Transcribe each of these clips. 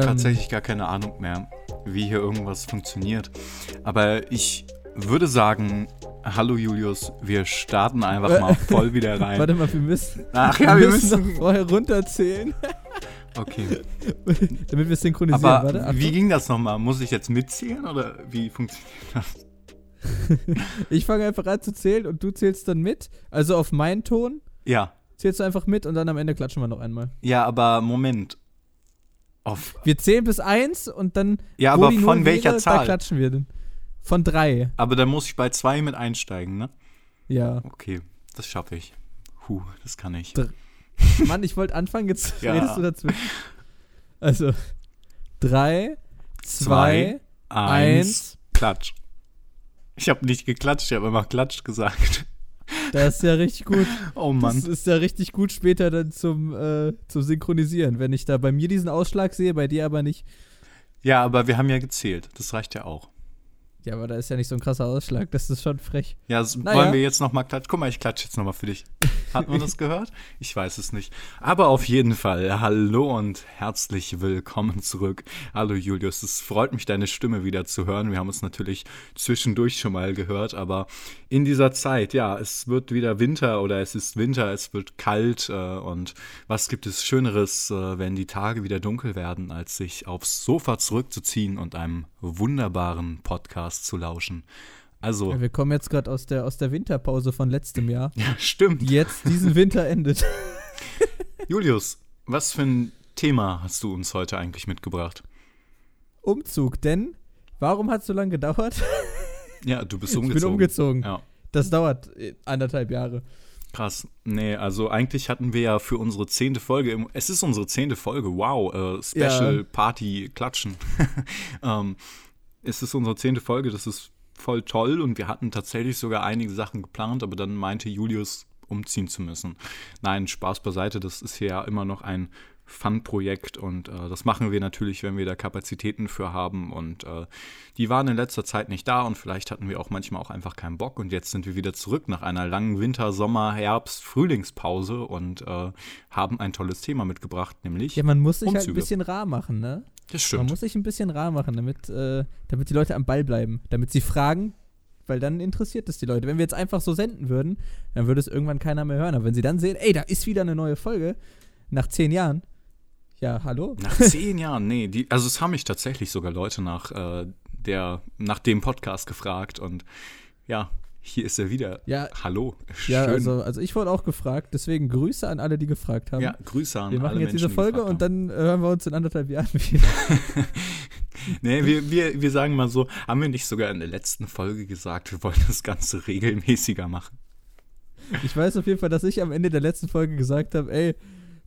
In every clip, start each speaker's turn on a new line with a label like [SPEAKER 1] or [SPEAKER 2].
[SPEAKER 1] Habe
[SPEAKER 2] ähm,
[SPEAKER 1] tatsächlich gar keine Ahnung mehr, wie hier irgendwas funktioniert. Aber ich würde sagen, hallo Julius, wir starten einfach mal voll wieder rein.
[SPEAKER 2] Warte mal, wir müssen,
[SPEAKER 1] Ach ja, wir
[SPEAKER 2] müssen
[SPEAKER 1] müssen.
[SPEAKER 2] noch vorher runterzählen,
[SPEAKER 1] Okay.
[SPEAKER 2] damit wir synchronisieren.
[SPEAKER 1] Aber
[SPEAKER 2] Warte, Achtung.
[SPEAKER 1] wie ging das nochmal? Muss ich jetzt mitzählen oder wie funktioniert das?
[SPEAKER 2] Ich fange einfach an zu zählen und du zählst dann mit. Also auf meinen Ton
[SPEAKER 1] Ja.
[SPEAKER 2] zählst du einfach mit und dann am Ende klatschen wir noch einmal.
[SPEAKER 1] Ja, aber Moment. Auf,
[SPEAKER 2] Wir zählen bis eins und dann.
[SPEAKER 1] ja, aber von welcher
[SPEAKER 2] wäre, Da
[SPEAKER 1] Zahl?
[SPEAKER 2] klatschen wir dann. Von drei.
[SPEAKER 1] Aber dann muss ich bei zwei mit einsteigen, ne?
[SPEAKER 2] Ja.
[SPEAKER 1] Okay, das schaffe ich. Huh, das kann ich.
[SPEAKER 2] Dr- Mann, ich wollte anfangen, jetzt
[SPEAKER 1] Ja.
[SPEAKER 2] redest du dazwischen. Also, drei,
[SPEAKER 1] Zwei,
[SPEAKER 2] zwei,
[SPEAKER 1] Eins,
[SPEAKER 2] eins.
[SPEAKER 1] Klatsch. Ich habe nicht geklatscht, ich habe immer Klatsch gesagt.
[SPEAKER 2] Das ist ja richtig gut.
[SPEAKER 1] Oh
[SPEAKER 2] Das
[SPEAKER 1] Mann.
[SPEAKER 2] ist ja richtig gut später dann zum, äh, zum Synchronisieren. Wenn ich da bei mir diesen Ausschlag sehe, bei dir aber nicht.
[SPEAKER 1] Ja, aber wir haben ja gezählt. Das reicht ja auch.
[SPEAKER 2] Ja, aber da ist ja nicht so ein krasser Ausschlag. Das ist schon frech.
[SPEAKER 1] Ja, s-
[SPEAKER 2] Naja.
[SPEAKER 1] wollen wir jetzt noch mal klatschen? Guck mal, ich klatsche jetzt noch mal für dich. Hat man das gehört? Ich weiß es nicht. Aber auf jeden Fall, hallo und herzlich willkommen zurück. Hallo Julius, es freut mich, deine Stimme wieder zu hören. Wir haben uns natürlich zwischendurch schon mal gehört, aber in dieser Zeit, ja, es wird wieder Winter oder es ist Winter, es wird kalt äh, und was gibt es Schöneres, äh, wenn die Tage wieder dunkel werden, als sich aufs Sofa zurückzuziehen und einem wunderbaren Podcast zu lauschen. Also,
[SPEAKER 2] Ja, wir kommen jetzt gerade aus der, aus der Winterpause von letztem Jahr,
[SPEAKER 1] ja, stimmt.
[SPEAKER 2] die jetzt diesen Winter endet.
[SPEAKER 1] Julius, was für ein Thema hast du uns heute eigentlich mitgebracht?
[SPEAKER 2] Umzug, denn warum hat es so lange gedauert?
[SPEAKER 1] Ja, du bist
[SPEAKER 2] Ich
[SPEAKER 1] umgezogen.
[SPEAKER 2] bin umgezogen.
[SPEAKER 1] Ja,
[SPEAKER 2] Das dauert äh, anderthalb Jahre.
[SPEAKER 1] Krass. Nee, also eigentlich hatten wir ja für unsere zehnte Folge, im, es ist unsere zehnte Folge, wow, äh, Special
[SPEAKER 2] Ja.
[SPEAKER 1] Party Klatschen. ähm, es ist unsere zehnte Folge, das ist voll toll und wir hatten tatsächlich sogar einige Sachen geplant, aber dann meinte Julius, umziehen zu müssen. Nein, Spaß beiseite, das ist hier ja immer noch ein Fun-Projekt und äh, das machen wir natürlich, wenn wir da Kapazitäten für haben und äh, die waren in letzter Zeit nicht da und vielleicht hatten wir auch manchmal auch einfach keinen Bock und jetzt sind wir wieder zurück nach einer langen Winter-, Sommer-, Herbst-, Frühlingspause und äh, haben ein tolles Thema mitgebracht, nämlich
[SPEAKER 2] Ja, man muss sich halt ein
[SPEAKER 1] Umzüge.
[SPEAKER 2] bisschen rar machen, ne?
[SPEAKER 1] das
[SPEAKER 2] Man
[SPEAKER 1] stimmt.
[SPEAKER 2] muss sich ein bisschen rar machen, damit, äh, damit die Leute am Ball bleiben. Damit sie fragen, weil dann interessiert es die Leute. Wenn wir jetzt einfach so senden würden, dann würde es irgendwann keiner mehr hören. Aber wenn sie dann sehen, ey, da ist wieder eine neue Folge, nach zehn Jahren, ja, hallo?
[SPEAKER 1] Nach zehn Jahren, nee, die, also es haben mich tatsächlich sogar Leute nach äh, der, nach dem Podcast gefragt und ja, hier ist er wieder.
[SPEAKER 2] Ja,
[SPEAKER 1] Hallo.
[SPEAKER 2] ja
[SPEAKER 1] Schön.
[SPEAKER 2] also, also ich wurde auch gefragt, deswegen Grüße an alle, die gefragt haben.
[SPEAKER 1] ja, Grüße an
[SPEAKER 2] wir machen
[SPEAKER 1] alle
[SPEAKER 2] jetzt
[SPEAKER 1] Menschen,
[SPEAKER 2] diese
[SPEAKER 1] die
[SPEAKER 2] Folge
[SPEAKER 1] gefragt
[SPEAKER 2] und dann äh, hören wir uns in anderthalb Jahren wieder.
[SPEAKER 1] Nee, wir, wir, wir sagen mal so, haben wir nicht sogar in der letzten Folge gesagt, wir wollen das Ganze regelmäßiger machen?
[SPEAKER 2] Ich weiß auf jeden Fall, dass ich am Ende der letzten Folge gesagt habe, ey,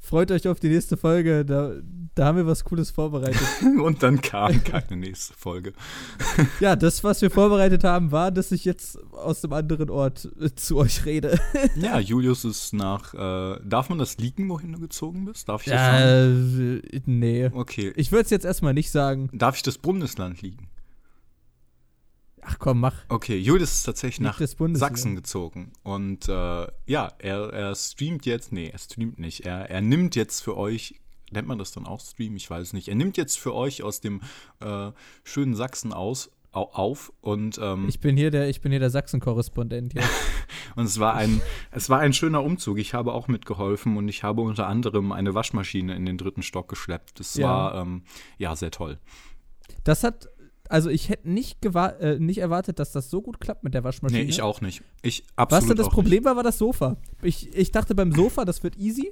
[SPEAKER 2] freut euch auf die nächste Folge, da, da haben wir was Cooles vorbereitet.
[SPEAKER 1] Und dann kam keine nächste Folge.
[SPEAKER 2] ja, das, was wir vorbereitet haben, war, dass ich jetzt aus einem anderen Ort äh, zu euch rede.
[SPEAKER 1] Ja, Julius ist nach, äh, darf man das leaken, wohin du gezogen bist? Darf ich das sagen?
[SPEAKER 2] äh, nee.
[SPEAKER 1] Okay.
[SPEAKER 2] Ich würde es jetzt erstmal nicht sagen.
[SPEAKER 1] Darf ich das Bundesland liegen?
[SPEAKER 2] Ach komm, mach.
[SPEAKER 1] Okay, Julius ist tatsächlich nach. Sachsen gezogen. Und äh, ja, er, er streamt jetzt, nee, er streamt nicht. Er, er nimmt jetzt für euch, nennt man das dann auch Stream? Ich weiß es nicht. Er nimmt jetzt für euch aus dem äh, schönen Sachsen aus, au, auf und, ähm,
[SPEAKER 2] Ich bin hier der, ich bin hier der Sachsen-Korrespondent hier.
[SPEAKER 1] und es war ein, es war ein schöner Umzug. Ich habe auch mitgeholfen und ich habe unter anderem eine Waschmaschine in den dritten Stock geschleppt. Das
[SPEAKER 2] Ja.
[SPEAKER 1] war ähm, ja sehr toll.
[SPEAKER 2] Das hat, also ich hätte nicht, äh, nicht erwartet, dass das so gut klappt mit der Waschmaschine.
[SPEAKER 1] Nee, ich auch nicht. Ich absolut
[SPEAKER 2] Was denn das Problem war, war das Sofa. Ich, ich dachte beim Sofa, das wird easy.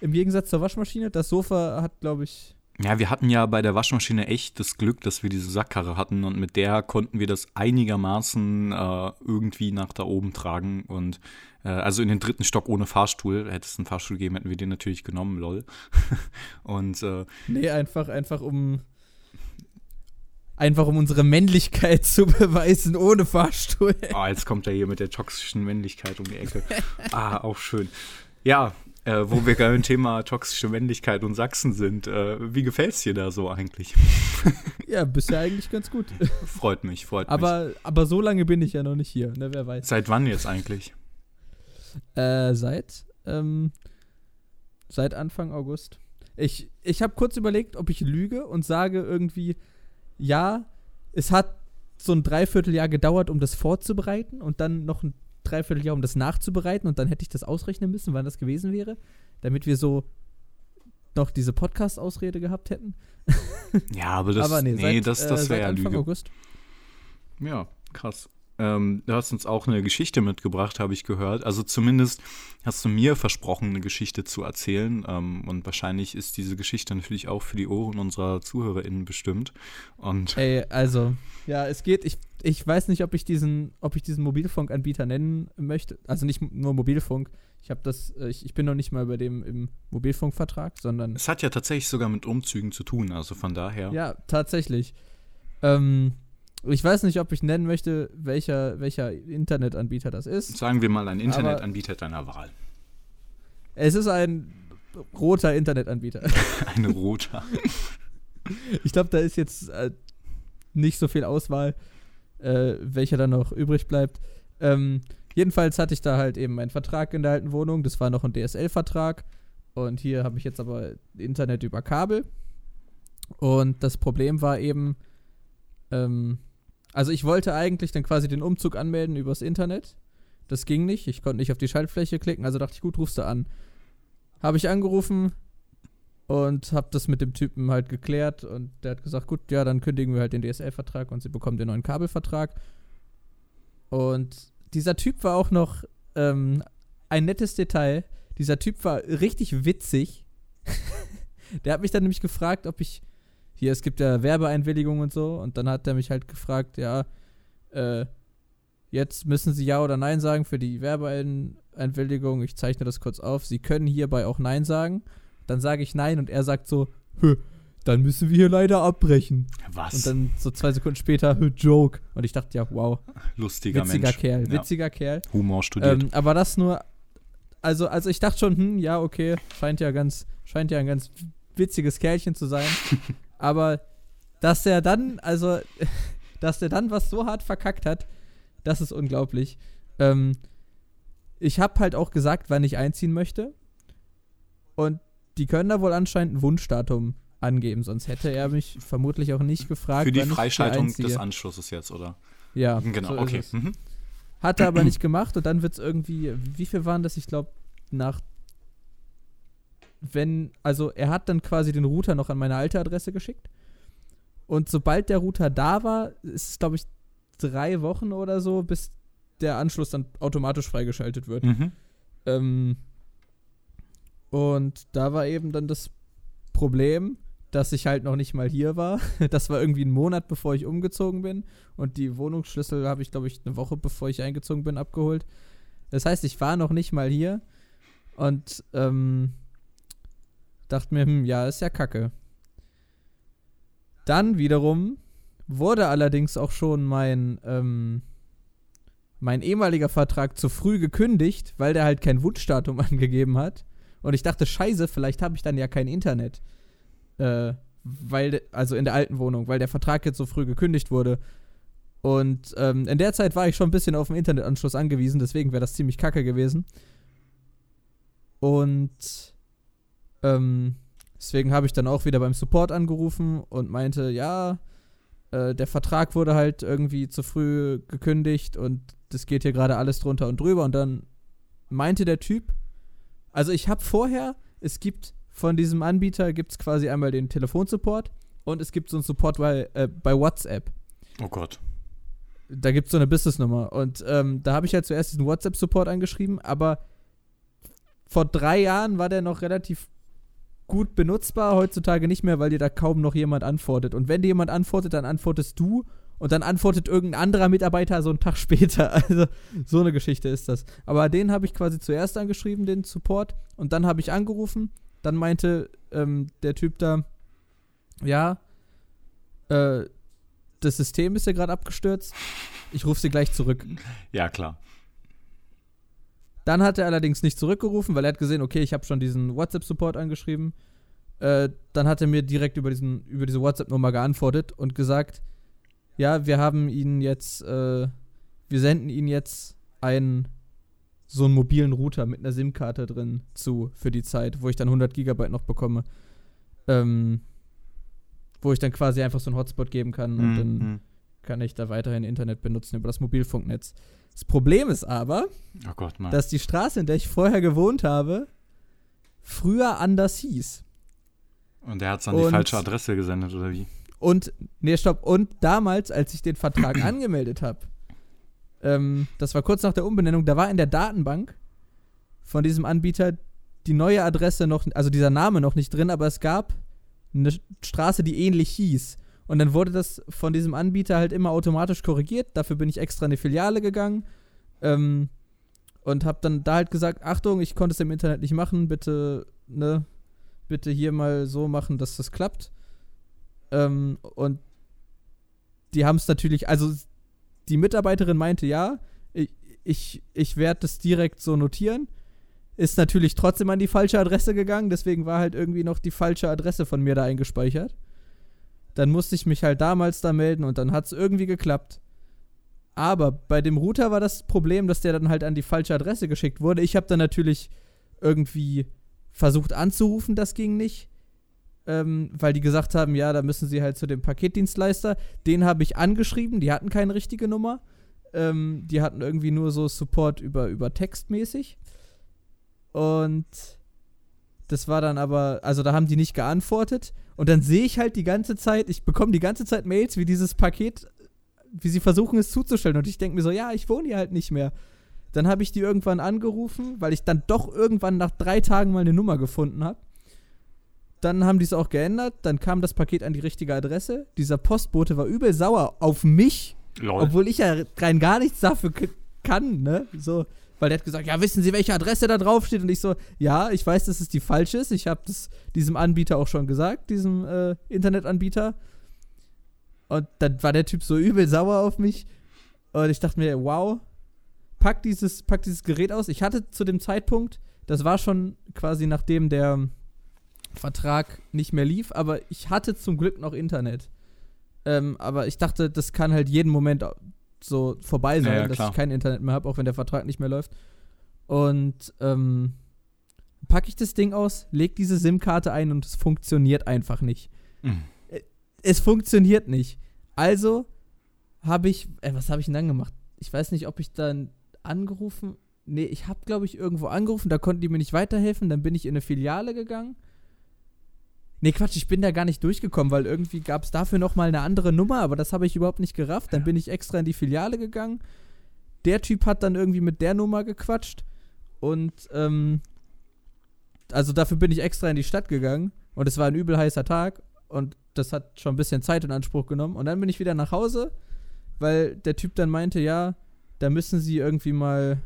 [SPEAKER 2] Im Gegensatz zur Waschmaschine. Das Sofa hat, glaube ich.
[SPEAKER 1] Ja, wir hatten ja bei der Waschmaschine echt das Glück, dass wir diese Sackkarre hatten und mit der konnten wir das einigermaßen äh, irgendwie nach da oben tragen und äh, also in den dritten Stock ohne Fahrstuhl. Hätte es einen Fahrstuhl gegeben, hätten wir den natürlich genommen, lol. und äh,
[SPEAKER 2] Nee, einfach, einfach um. Einfach um unsere Männlichkeit zu beweisen, ohne Fahrstuhl.
[SPEAKER 1] ah, jetzt kommt er hier mit der toxischen Männlichkeit um die Ecke. ah, auch schön. Ja, äh, wo wir beim Thema toxische Männlichkeit und Sachsen sind, äh, wie gefällt's dir da so eigentlich?
[SPEAKER 2] Ja, bisher eigentlich ganz gut.
[SPEAKER 1] freut mich, freut mich.
[SPEAKER 2] Aber, aber so lange bin ich ja noch nicht hier, ne? Wer weiß.
[SPEAKER 1] Seit wann jetzt eigentlich?
[SPEAKER 2] Äh, seit, ähm, seit Anfang August. Ich, ich habe kurz überlegt, ob ich lüge und sage irgendwie, ja, es hat so ein Dreivierteljahr gedauert, um das vorzubereiten und dann noch ein Dreivierteljahr, um das nachzubereiten und dann hätte ich das ausrechnen müssen, wann das gewesen wäre, damit wir so noch diese Podcast-Ausrede gehabt hätten.
[SPEAKER 1] Ja, aber das,
[SPEAKER 2] Aber nee,
[SPEAKER 1] nee,
[SPEAKER 2] seit,
[SPEAKER 1] das,
[SPEAKER 2] äh,
[SPEAKER 1] das
[SPEAKER 2] seit
[SPEAKER 1] wäre ja Lüge.
[SPEAKER 2] August.
[SPEAKER 1] Ja, krass. Ähm, du hast uns auch eine Geschichte mitgebracht, habe ich gehört. Also zumindest hast du mir versprochen, eine Geschichte zu erzählen. Ähm, und wahrscheinlich ist diese Geschichte natürlich auch für die Ohren unserer ZuhörerInnen bestimmt. Und
[SPEAKER 2] Ey, also, ja, es geht, ich, ich weiß nicht, ob ich diesen, ob ich diesen Mobilfunkanbieter nennen möchte. Also nicht nur Mobilfunk. Ich habe das, äh, ich, ich bin noch nicht mal bei dem im Mobilfunkvertrag, sondern
[SPEAKER 1] es hat ja tatsächlich sogar mit Umzügen zu tun. Also von daher.
[SPEAKER 2] Ja, tatsächlich. Ähm, ich weiß nicht, ob ich nennen möchte, welcher, welcher Internetanbieter das ist.
[SPEAKER 1] Sagen wir mal ein Internetanbieter deiner Wahl.
[SPEAKER 2] Es ist ein roter Internetanbieter.
[SPEAKER 1] Eine roter.
[SPEAKER 2] Ich glaube, da ist jetzt äh, nicht so viel Auswahl, äh, welcher dann noch übrig bleibt. Ähm, jedenfalls hatte ich da halt eben einen Vertrag in der alten Wohnung. Das war noch ein DSL-Vertrag. Und hier habe ich jetzt aber Internet über Kabel. Und das Problem war eben, ähm, also ich wollte eigentlich dann quasi den Umzug anmelden übers Internet. Das ging nicht. Ich konnte nicht auf die Schaltfläche klicken. Also dachte ich, gut, rufst du an. Habe ich angerufen und habe das mit dem Typen halt geklärt. Und der hat gesagt, gut, ja, dann kündigen wir halt den DSL-Vertrag und sie bekommen den neuen Kabelvertrag. Und dieser Typ war auch noch ähm, ein nettes Detail. Dieser Typ war richtig witzig. der hat mich dann nämlich gefragt, ob ich hier, es gibt ja Werbeeinwilligung und so, und dann hat er mich halt gefragt, ja, äh, jetzt müssen Sie Ja oder Nein sagen für die Werbeeinwilligung. Ich zeichne das kurz auf. Sie können hierbei auch Nein sagen. Dann sage ich Nein und er sagt so, "Hö, dann müssen wir hier leider abbrechen.
[SPEAKER 1] Was?
[SPEAKER 2] Und dann so zwei Sekunden später, "Hö, Joke. Und ich dachte, ja, wow,
[SPEAKER 1] Lustiger
[SPEAKER 2] witziger
[SPEAKER 1] Mensch.
[SPEAKER 2] Kerl,
[SPEAKER 1] Ja.
[SPEAKER 2] witziger Kerl.
[SPEAKER 1] Humor studiert.
[SPEAKER 2] Ähm, aber das nur, also, also ich dachte schon, hm, ja, okay, scheint ja ganz, scheint ja ein ganz witziges Kerlchen zu sein. aber dass der dann, also, dass der dann was so hart verkackt hat, das ist unglaublich. Ähm, ich habe halt auch gesagt, wann ich einziehen möchte. Und die können da wohl anscheinend ein Wunschdatum angeben, sonst hätte er mich vermutlich auch nicht gefragt.
[SPEAKER 1] Für die Freischaltung des. Anschlusses jetzt, oder?
[SPEAKER 2] Ja,
[SPEAKER 1] Genau,
[SPEAKER 2] so
[SPEAKER 1] okay. Mhm.
[SPEAKER 2] Hat er aber nicht gemacht und dann wird es irgendwie, wie viel waren das? Ich glaube, nach, wenn, also er hat dann quasi den Router noch an meine alte Adresse geschickt. Und sobald der Router da war, ist es, glaube ich, drei Wochen oder so, bis der Anschluss dann automatisch freigeschaltet wird.
[SPEAKER 1] Mhm.
[SPEAKER 2] Ähm, und da war eben dann das Problem, dass ich halt noch nicht mal hier war. Das war irgendwie ein Monat, bevor ich umgezogen bin. Und die Wohnungsschlüssel habe ich, glaube ich, eine Woche, bevor ich eingezogen bin, abgeholt. Das heißt, ich war noch nicht mal hier. Und ähm, dachte mir, hm, ja, ist ja kacke. Dann wiederum wurde allerdings auch schon mein, ähm, mein ehemaliger Vertrag zu früh gekündigt, weil der halt kein Wunschdatum angegeben hat. Und ich dachte, scheiße, vielleicht habe ich dann ja kein Internet. Äh, weil, also in der alten Wohnung, weil der Vertrag jetzt so früh gekündigt wurde. Und ähm, in der Zeit war ich schon ein bisschen auf den Internetanschluss angewiesen, deswegen wäre das ziemlich kacke gewesen. Und ähm, deswegen habe ich dann auch wieder beim Support angerufen und meinte, ja, äh, der Vertrag wurde halt irgendwie zu früh gekündigt und das geht hier gerade alles drunter und drüber. Und dann meinte der Typ, also ich habe vorher, es gibt von diesem Anbieter, gibt es quasi einmal den Telefonsupport und es gibt so einen Support bei, äh, bei WhatsApp.
[SPEAKER 1] Oh Gott.
[SPEAKER 2] Da gibt es so eine Businessnummer. Und ähm, da habe ich halt zuerst diesen WhatsApp-Support angeschrieben, aber vor drei Jahren war der noch relativ gut benutzbar, heutzutage nicht mehr, weil dir da kaum noch jemand antwortet. Und wenn dir jemand antwortet, dann antwortest du und dann antwortet irgendein anderer Mitarbeiter so einen Tag später. Also so eine Geschichte ist das. Aber den habe ich quasi zuerst angeschrieben, den Support, und dann habe ich angerufen. Dann meinte ähm, der Typ da, ja, äh, das System ist ja gerade abgestürzt. Ich rufe sie gleich zurück.
[SPEAKER 1] Ja, klar.
[SPEAKER 2] Dann hat er allerdings nicht zurückgerufen, weil er hat gesehen, okay, ich habe schon diesen WhatsApp-Support angeschrieben. Äh, dann hat er mir direkt über, diesen, über diese WhatsApp-Nummer geantwortet und gesagt, ja, wir haben Ihnen jetzt, äh, wir senden Ihnen jetzt einen so einen mobilen Router mit einer SIM-Karte drin zu für die Zeit, wo ich dann 100 Gigabyte noch bekomme. ähm, wo ich dann quasi einfach so einen Hotspot geben kann und dann
[SPEAKER 1] Mhm.
[SPEAKER 2] kann ich da weiterhin Internet benutzen über das Mobilfunknetz. Das Problem ist aber,
[SPEAKER 1] Oh Gott,
[SPEAKER 2] dass die Straße, in der ich vorher gewohnt habe, früher anders hieß.
[SPEAKER 1] Und der hat es an die
[SPEAKER 2] Und-
[SPEAKER 1] falsche Adresse gesendet, oder wie?
[SPEAKER 2] Und, nee, stopp, und damals, als ich den Vertrag angemeldet habe, ähm, das war kurz nach der Umbenennung, da war in der Datenbank von diesem Anbieter die neue Adresse noch, also dieser Name noch nicht drin, aber es gab eine Straße, die ähnlich hieß. Und dann wurde das von diesem Anbieter halt immer automatisch korrigiert. Dafür bin ich extra in die Filiale gegangen ähm, und habe dann da halt gesagt, Achtung, ich konnte es im Internet nicht machen, bitte, ne, bitte hier mal so machen, dass das klappt. Ähm, und die haben es natürlich, also die Mitarbeiterin meinte, ja, ich, ich, ich werde das direkt so notieren. Ist natürlich trotzdem an die falsche Adresse gegangen, deswegen war halt irgendwie noch die falsche Adresse von mir da eingespeichert. Dann musste ich mich halt damals da melden und dann hat es irgendwie geklappt. Aber bei dem Router war das Problem, dass der dann halt an die falsche Adresse geschickt wurde. Ich habe dann natürlich irgendwie versucht anzurufen, das ging nicht. Ähm, weil die gesagt haben, ja, da müssen sie halt zu dem Paketdienstleister. Den habe ich angeschrieben, die hatten keine richtige Nummer. Ähm, die hatten irgendwie nur so Support über, über Textmäßig. Und das war dann aber, also da haben die nicht geantwortet. Und dann sehe ich halt die ganze Zeit, ich bekomme die ganze Zeit Mails, wie dieses Paket, wie sie versuchen es zuzustellen. Und ich denke mir so, ja, ich wohne hier halt nicht mehr. Dann habe ich die irgendwann angerufen, weil ich dann doch irgendwann nach drei Tagen mal eine Nummer gefunden habe. Dann haben die es auch geändert. Dann kam das Paket an die richtige Adresse. Dieser Postbote war übel sauer auf mich,
[SPEAKER 1] Lol.
[SPEAKER 2] obwohl ich ja rein gar nichts dafür kann, ne? So, weil der hat gesagt, ja, wissen Sie, welche Adresse da drauf steht? Und ich so, ja, ich weiß, dass es die falsche ist. Ich habe das diesem Anbieter auch schon gesagt, diesem äh, Internetanbieter. Und dann war der Typ so übel sauer auf mich. Und ich dachte mir, wow, pack dieses, pack dieses Gerät aus. Ich hatte zu dem Zeitpunkt, das war schon quasi nachdem der Vertrag nicht mehr lief, aber ich hatte zum Glück noch Internet. Ähm, aber ich dachte, das kann halt jeden Moment so vorbei sein,
[SPEAKER 1] Ja, ja,
[SPEAKER 2] dass ich kein Internet mehr habe, auch wenn der Vertrag nicht mehr läuft. Und ähm, packe ich das Ding aus, leg diese SIM-Karte ein und es funktioniert einfach nicht.
[SPEAKER 1] Mhm.
[SPEAKER 2] Es funktioniert nicht. Also habe ich, äh, was habe ich denn dann gemacht? Ich weiß nicht, ob ich dann angerufen. Nee, ich habe, glaube ich, irgendwo angerufen, da konnten die mir nicht weiterhelfen. Dann bin ich in eine Filiale gegangen. Nee, Quatsch, ich bin da gar nicht durchgekommen, weil irgendwie gab es dafür nochmal eine andere Nummer, aber das habe ich überhaupt nicht gerafft. Dann bin ich extra in die Filiale gegangen. Der Typ hat dann irgendwie mit der Nummer gequatscht. Und, ähm, also dafür bin ich extra in die Stadt gegangen. Und es war ein übel heißer Tag. Und das hat schon ein bisschen Zeit in Anspruch genommen. Und dann bin ich wieder nach Hause, weil der Typ dann meinte, ja, da müssen sie irgendwie mal.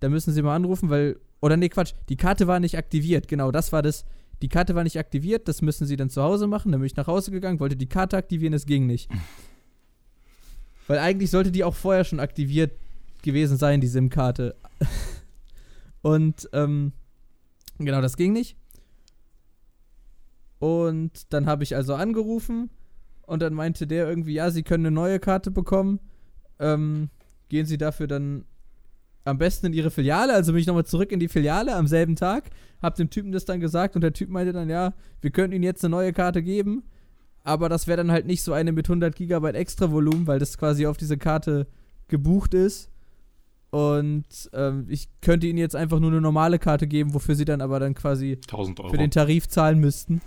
[SPEAKER 2] Da müssen sie mal anrufen, weil. Oder nee, Quatsch, die Karte war nicht aktiviert. Genau, das war das. Die Karte war nicht aktiviert, das müssen sie dann zu Hause machen. Dann bin ich nach Hause gegangen, wollte die Karte aktivieren, es ging nicht. Weil eigentlich sollte die auch vorher schon aktiviert gewesen sein, die SIM-Karte. Und, ähm, genau, das ging nicht. Und dann habe ich also angerufen und dann meinte der irgendwie, ja, Sie können eine neue Karte bekommen. Ähm, gehen Sie dafür dann am besten in Ihre Filiale. Also bin ich nochmal zurück in die Filiale am selben Tag, hab dem Typen das dann gesagt und der Typ meinte dann, ja, wir können Ihnen jetzt eine neue Karte geben, aber das wäre dann halt nicht so eine mit 100 Gigabyte extra Volumen, weil das quasi auf diese Karte gebucht ist. Und ähm, ich könnte Ihnen jetzt einfach nur eine normale Karte geben, wofür Sie dann aber dann quasi
[SPEAKER 1] 1000 Euro.
[SPEAKER 2] für den Tarif zahlen müssten.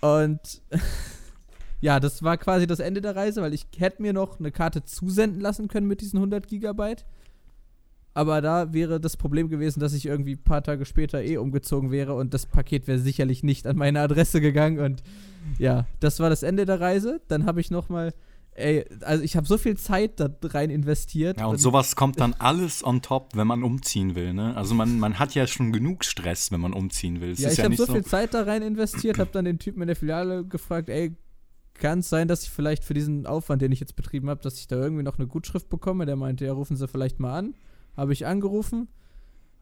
[SPEAKER 2] Und ja, das war quasi das Ende der Reise, weil ich hätte mir noch eine Karte zusenden lassen können mit diesen 100 Gigabyte. Aber da wäre das Problem gewesen, dass ich irgendwie ein paar Tage später eh umgezogen wäre und das Paket wäre sicherlich nicht an meine Adresse gegangen. Und ja, das war das Ende der Reise. Dann habe ich noch mal, ey, also ich habe so viel Zeit da rein investiert.
[SPEAKER 1] ja, und sowas kommt dann alles on top, wenn man umziehen will, ne? Also man, man hat ja schon genug Stress, wenn man umziehen will. Es
[SPEAKER 2] Ja,
[SPEAKER 1] ist
[SPEAKER 2] ich
[SPEAKER 1] ja
[SPEAKER 2] habe so. viel Zeit da rein investiert, habe dann den Typen in der Filiale gefragt, ey, kann es sein, dass ich vielleicht für diesen Aufwand, den ich jetzt betrieben habe, dass ich da irgendwie noch eine Gutschrift bekomme? Der meinte, ja, rufen Sie vielleicht mal an. Habe ich angerufen,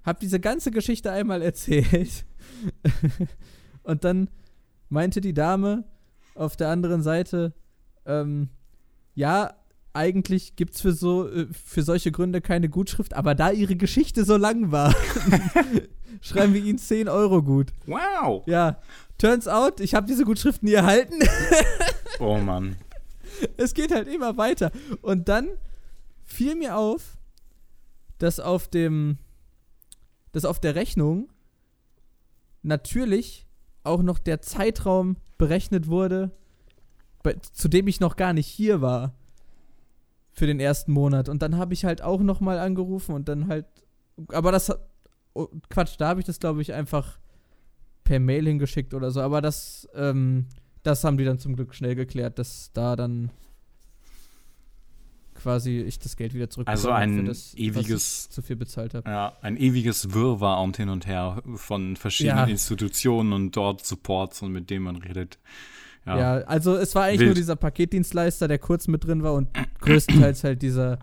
[SPEAKER 2] habe diese ganze Geschichte einmal erzählt. Und dann meinte die Dame auf der anderen Seite, ähm, ja, eigentlich gibt es für, so, äh, für solche Gründe keine Gutschrift, aber da ihre Geschichte so lang war, schreiben wir ihnen 10 Euro gut.
[SPEAKER 1] Wow.
[SPEAKER 2] Ja, turns out, ich habe diese Gutschrift nie erhalten.
[SPEAKER 1] Oh Mann.
[SPEAKER 2] es geht halt immer weiter. Und dann fiel mir auf, dass auf dem, dass auf der Rechnung natürlich auch noch der Zeitraum berechnet wurde, bei, zu dem ich noch gar nicht hier war für den ersten Monat. Und dann habe ich halt auch noch mal angerufen und dann halt, aber das, oh, Quatsch, da habe ich das glaube ich einfach per Mail hingeschickt oder so. Aber das, ähm, das haben die dann zum Glück schnell geklärt, dass da dann quasi ich das Geld wieder zurück
[SPEAKER 1] Also ein
[SPEAKER 2] das,
[SPEAKER 1] ewiges-
[SPEAKER 2] was ich zu viel bezahlt habe.
[SPEAKER 1] Ja, ein ewiges Wirrwarr und hin und her von verschiedenen
[SPEAKER 2] Ja.
[SPEAKER 1] Institutionen und dort Supports und mit denen man redet. Ja.
[SPEAKER 2] Ja. also es war eigentlich
[SPEAKER 1] Wild.
[SPEAKER 2] nur dieser Paketdienstleister, der kurz mit drin war und größtenteils halt dieser,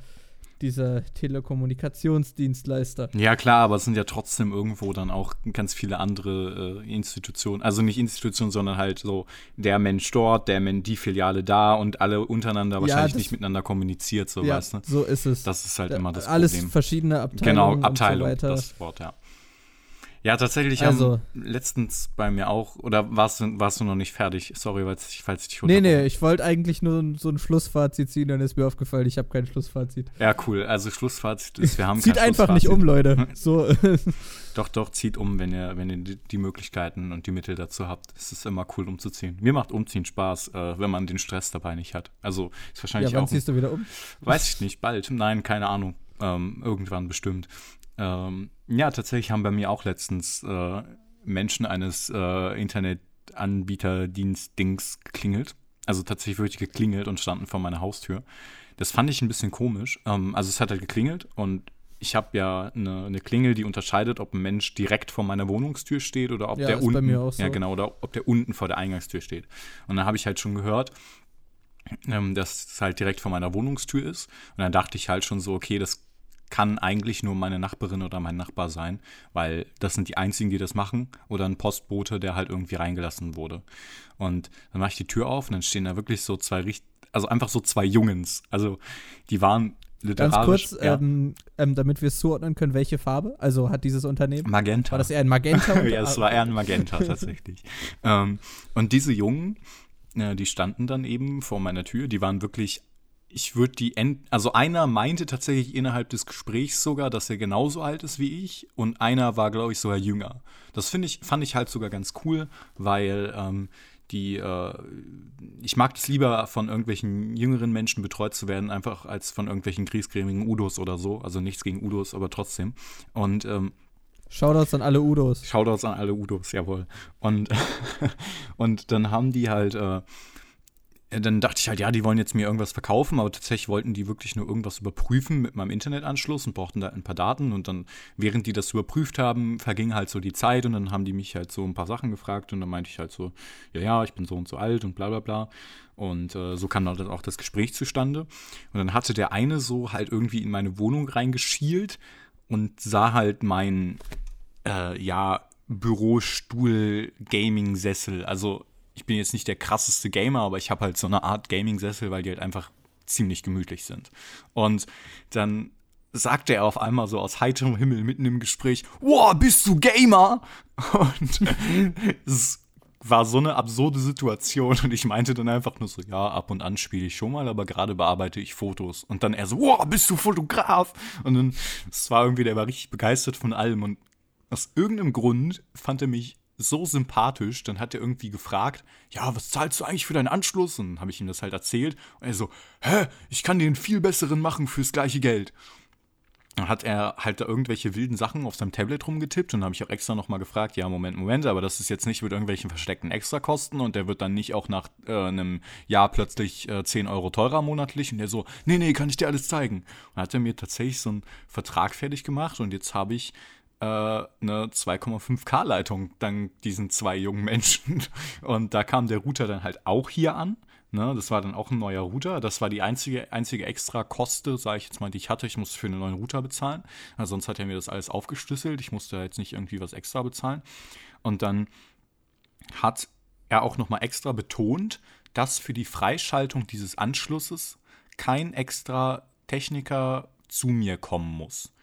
[SPEAKER 2] dieser Telekommunikationsdienstleister.
[SPEAKER 1] Ja, klar, aber es sind ja trotzdem irgendwo dann auch ganz viele andere äh, Institutionen. Also nicht Institutionen, sondern halt so der Mensch dort, der Mensch, die Filiale da und alle untereinander wahrscheinlich
[SPEAKER 2] das-
[SPEAKER 1] nicht miteinander kommuniziert, so
[SPEAKER 2] ja,
[SPEAKER 1] weißt du.
[SPEAKER 2] so ist es.
[SPEAKER 1] Das ist halt immer das
[SPEAKER 2] Alles
[SPEAKER 1] Problem.
[SPEAKER 2] verschiedene Abteilungen
[SPEAKER 1] Genau, Abteilung,
[SPEAKER 2] und so
[SPEAKER 1] das Wort, ja. Ja, tatsächlich
[SPEAKER 2] Also-
[SPEAKER 1] haben letztens bei mir auch, oder warst du, warst du noch nicht fertig? Sorry, falls ich, falls ich dich
[SPEAKER 2] Nee, nee, ich wollte eigentlich nur so ein Schlussfazit ziehen, dann ist mir aufgefallen, ich habe kein Schlussfazit.
[SPEAKER 1] Ja, cool. Also Schlussfazit ist, wir haben
[SPEAKER 2] Zieht einfach nicht um. Leute. So,
[SPEAKER 1] Doch, doch, zieht um, wenn ihr, wenn ihr die, Möglichkeiten und die Mittel dazu habt. Es ist immer cool umzuziehen. Mir macht Umziehen Spaß, äh, wenn man den Stress dabei nicht hat. Also ist
[SPEAKER 2] ja,
[SPEAKER 1] wahrscheinlich
[SPEAKER 2] wann
[SPEAKER 1] auch,
[SPEAKER 2] ziehst du wieder um?
[SPEAKER 1] weiß ich nicht, bald. Nein, keine Ahnung. Ähm, irgendwann bestimmt. Ähm, ja, tatsächlich haben bei mir auch letztens äh, Menschen eines äh, Internetanbieterdienst-Dings geklingelt. Also tatsächlich wirklich geklingelt und standen vor meiner Haustür. Das fand ich ein bisschen komisch. Ähm, also es hat halt geklingelt und ich habe ja eine, eine Klingel, die unterscheidet, ob ein Mensch direkt vor meiner Wohnungstür steht oder ob
[SPEAKER 2] Ja,
[SPEAKER 1] der unten,
[SPEAKER 2] so.
[SPEAKER 1] ja genau, oder ob der unten vor der Eingangstür steht. Und dann habe ich halt schon gehört, ähm, dass es halt direkt vor meiner Wohnungstür ist. Und dann dachte ich halt schon so, okay, das kann eigentlich nur meine Nachbarin oder mein Nachbar sein, weil das sind die einzigen, die das machen. Oder ein Postbote, der halt irgendwie reingelassen wurde. Und dann mache ich die Tür auf und dann stehen da wirklich so zwei richt also einfach so zwei Jungens. Also die waren
[SPEAKER 2] Ganz
[SPEAKER 1] literarisch
[SPEAKER 2] kurz,
[SPEAKER 1] ja,
[SPEAKER 2] ähm, ähm, damit wir es zuordnen können, welche Farbe? Also hat dieses Unternehmen?
[SPEAKER 1] Magenta.
[SPEAKER 2] War das eher ein Magenta?
[SPEAKER 1] ja, es war eher ein Magenta tatsächlich. ähm, und diese Jungen, äh, die standen dann eben vor meiner Tür, die waren wirklich, ich würde die, end also einer meinte tatsächlich innerhalb des Gesprächs sogar, dass er genauso alt ist wie ich und einer war, glaube ich, sogar jünger. Das finde ich, fand ich halt sogar ganz cool, weil ähm, die, äh, ich mag es lieber von irgendwelchen jüngeren Menschen betreut zu werden, einfach als von irgendwelchen kriegsgrämigen Udos oder so. Also nichts gegen Udos, aber trotzdem. Und ähm,
[SPEAKER 2] Shoutouts an alle Udos.
[SPEAKER 1] Shoutouts an alle Udos, jawohl. Und, und dann haben die halt, äh, dann dachte ich halt, ja, die wollen jetzt mir irgendwas verkaufen, aber tatsächlich wollten die wirklich nur irgendwas überprüfen mit meinem Internetanschluss und brauchten da ein paar Daten. Und dann, während die das überprüft haben, verging halt so die Zeit und dann haben die mich halt so ein paar Sachen gefragt und dann meinte ich halt so, ja, ja, ich bin so und so alt und bla bla bla. Und äh, so kam dann auch das Gespräch zustande. Und dann hatte der eine so halt irgendwie in meine Wohnung reingeschielt und sah halt mein, äh, ja, Bürostuhl, Gaming-Sessel. Also ich bin jetzt nicht der krasseste Gamer, aber ich habe halt so eine Art Gaming-Sessel, weil die halt einfach ziemlich gemütlich sind. Und dann sagte er auf einmal so aus heiterem Himmel mitten im Gespräch, wow, bist du Gamer? Und es war so eine absurde Situation und ich meinte dann einfach nur so, ja, ab und an spiele ich schon mal, aber gerade bearbeite ich Fotos. Und dann er so, wow, bist du Fotograf? Und dann, es war irgendwie, der war richtig begeistert von allem und aus irgendeinem Grund fand er mich so sympathisch, dann hat er irgendwie gefragt, ja, was zahlst du eigentlich für deinen Anschluss? Und dann habe ich ihm das halt erzählt. Und er so, hä, ich kann dir einen viel besseren machen fürs gleiche Geld. Dann hat er halt da irgendwelche wilden Sachen auf seinem Tablet rumgetippt und habe ich auch extra nochmal gefragt, ja, Moment, Moment, aber das ist jetzt nicht mit irgendwelchen versteckten Extrakosten und der wird dann nicht auch nach äh, einem Jahr plötzlich äh, 10 Euro teurer monatlich und der so, nee, nee, kann ich dir alles zeigen. Und hat er mir tatsächlich so einen Vertrag fertig gemacht und jetzt habe ich eine 2,5K-Leitung dank diesen zwei jungen Menschen. Und da kam der Router dann halt auch hier an. Ne, das war dann auch ein neuer Router. Das war die einzige, einzige extra Koste, sage ich jetzt mal, die ich hatte. Ich musste für einen neuen Router bezahlen. Also sonst hat er mir das alles aufgeschlüsselt. Ich musste jetzt nicht irgendwie was extra bezahlen. Und dann hat er auch nochmal extra betont, dass für die Freischaltung dieses Anschlusses kein extra Techniker zu mir kommen muss.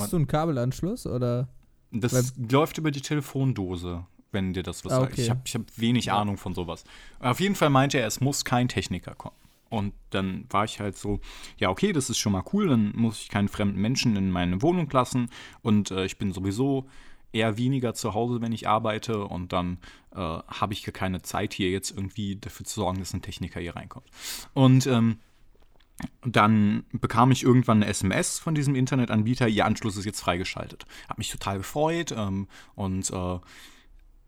[SPEAKER 2] Hast du einen Kabelanschluss oder?
[SPEAKER 1] Das läuft über die Telefondose, wenn dir das was
[SPEAKER 2] Ah,
[SPEAKER 1] sagt.
[SPEAKER 2] okay.
[SPEAKER 1] Ich habe hab wenig Ahnung von sowas. Auf jeden Fall meinte er, es muss kein Techniker kommen. Und dann war ich halt so, ja, okay, das ist schon mal cool, dann muss ich keinen fremden Menschen in meine Wohnung lassen. Und äh, ich bin sowieso eher weniger zu Hause, wenn ich arbeite. Und dann äh, habe ich keine Zeit, hier jetzt irgendwie dafür zu sorgen, dass ein Techniker hier reinkommt. Und ähm, dann bekam ich irgendwann eine SMS von diesem Internetanbieter, ihr Anschluss ist jetzt freigeschaltet. Hab mich total gefreut ähm, und äh,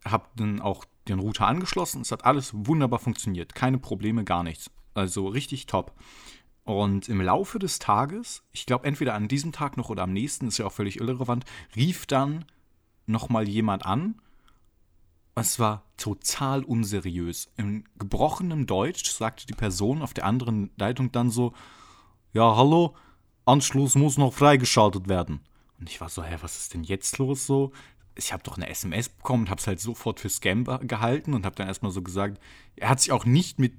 [SPEAKER 1] habe dann auch den Router angeschlossen. Es hat alles wunderbar funktioniert. Keine Probleme, gar nichts. Also richtig top. Und im Laufe des Tages, ich glaube entweder an diesem Tag noch oder am nächsten, ist ja auch völlig irrelevant, rief dann nochmal jemand an. Es war total unseriös. In gebrochenem Deutsch sagte die Person auf der anderen Leitung dann so, ja, hallo, Anschluss muss noch freigeschaltet werden. Und ich war so, hä, was ist denn jetzt los so? Ich habe doch eine SMS bekommen und habe es halt sofort für Scam gehalten und habe dann erstmal so gesagt, er hat sich auch nicht mit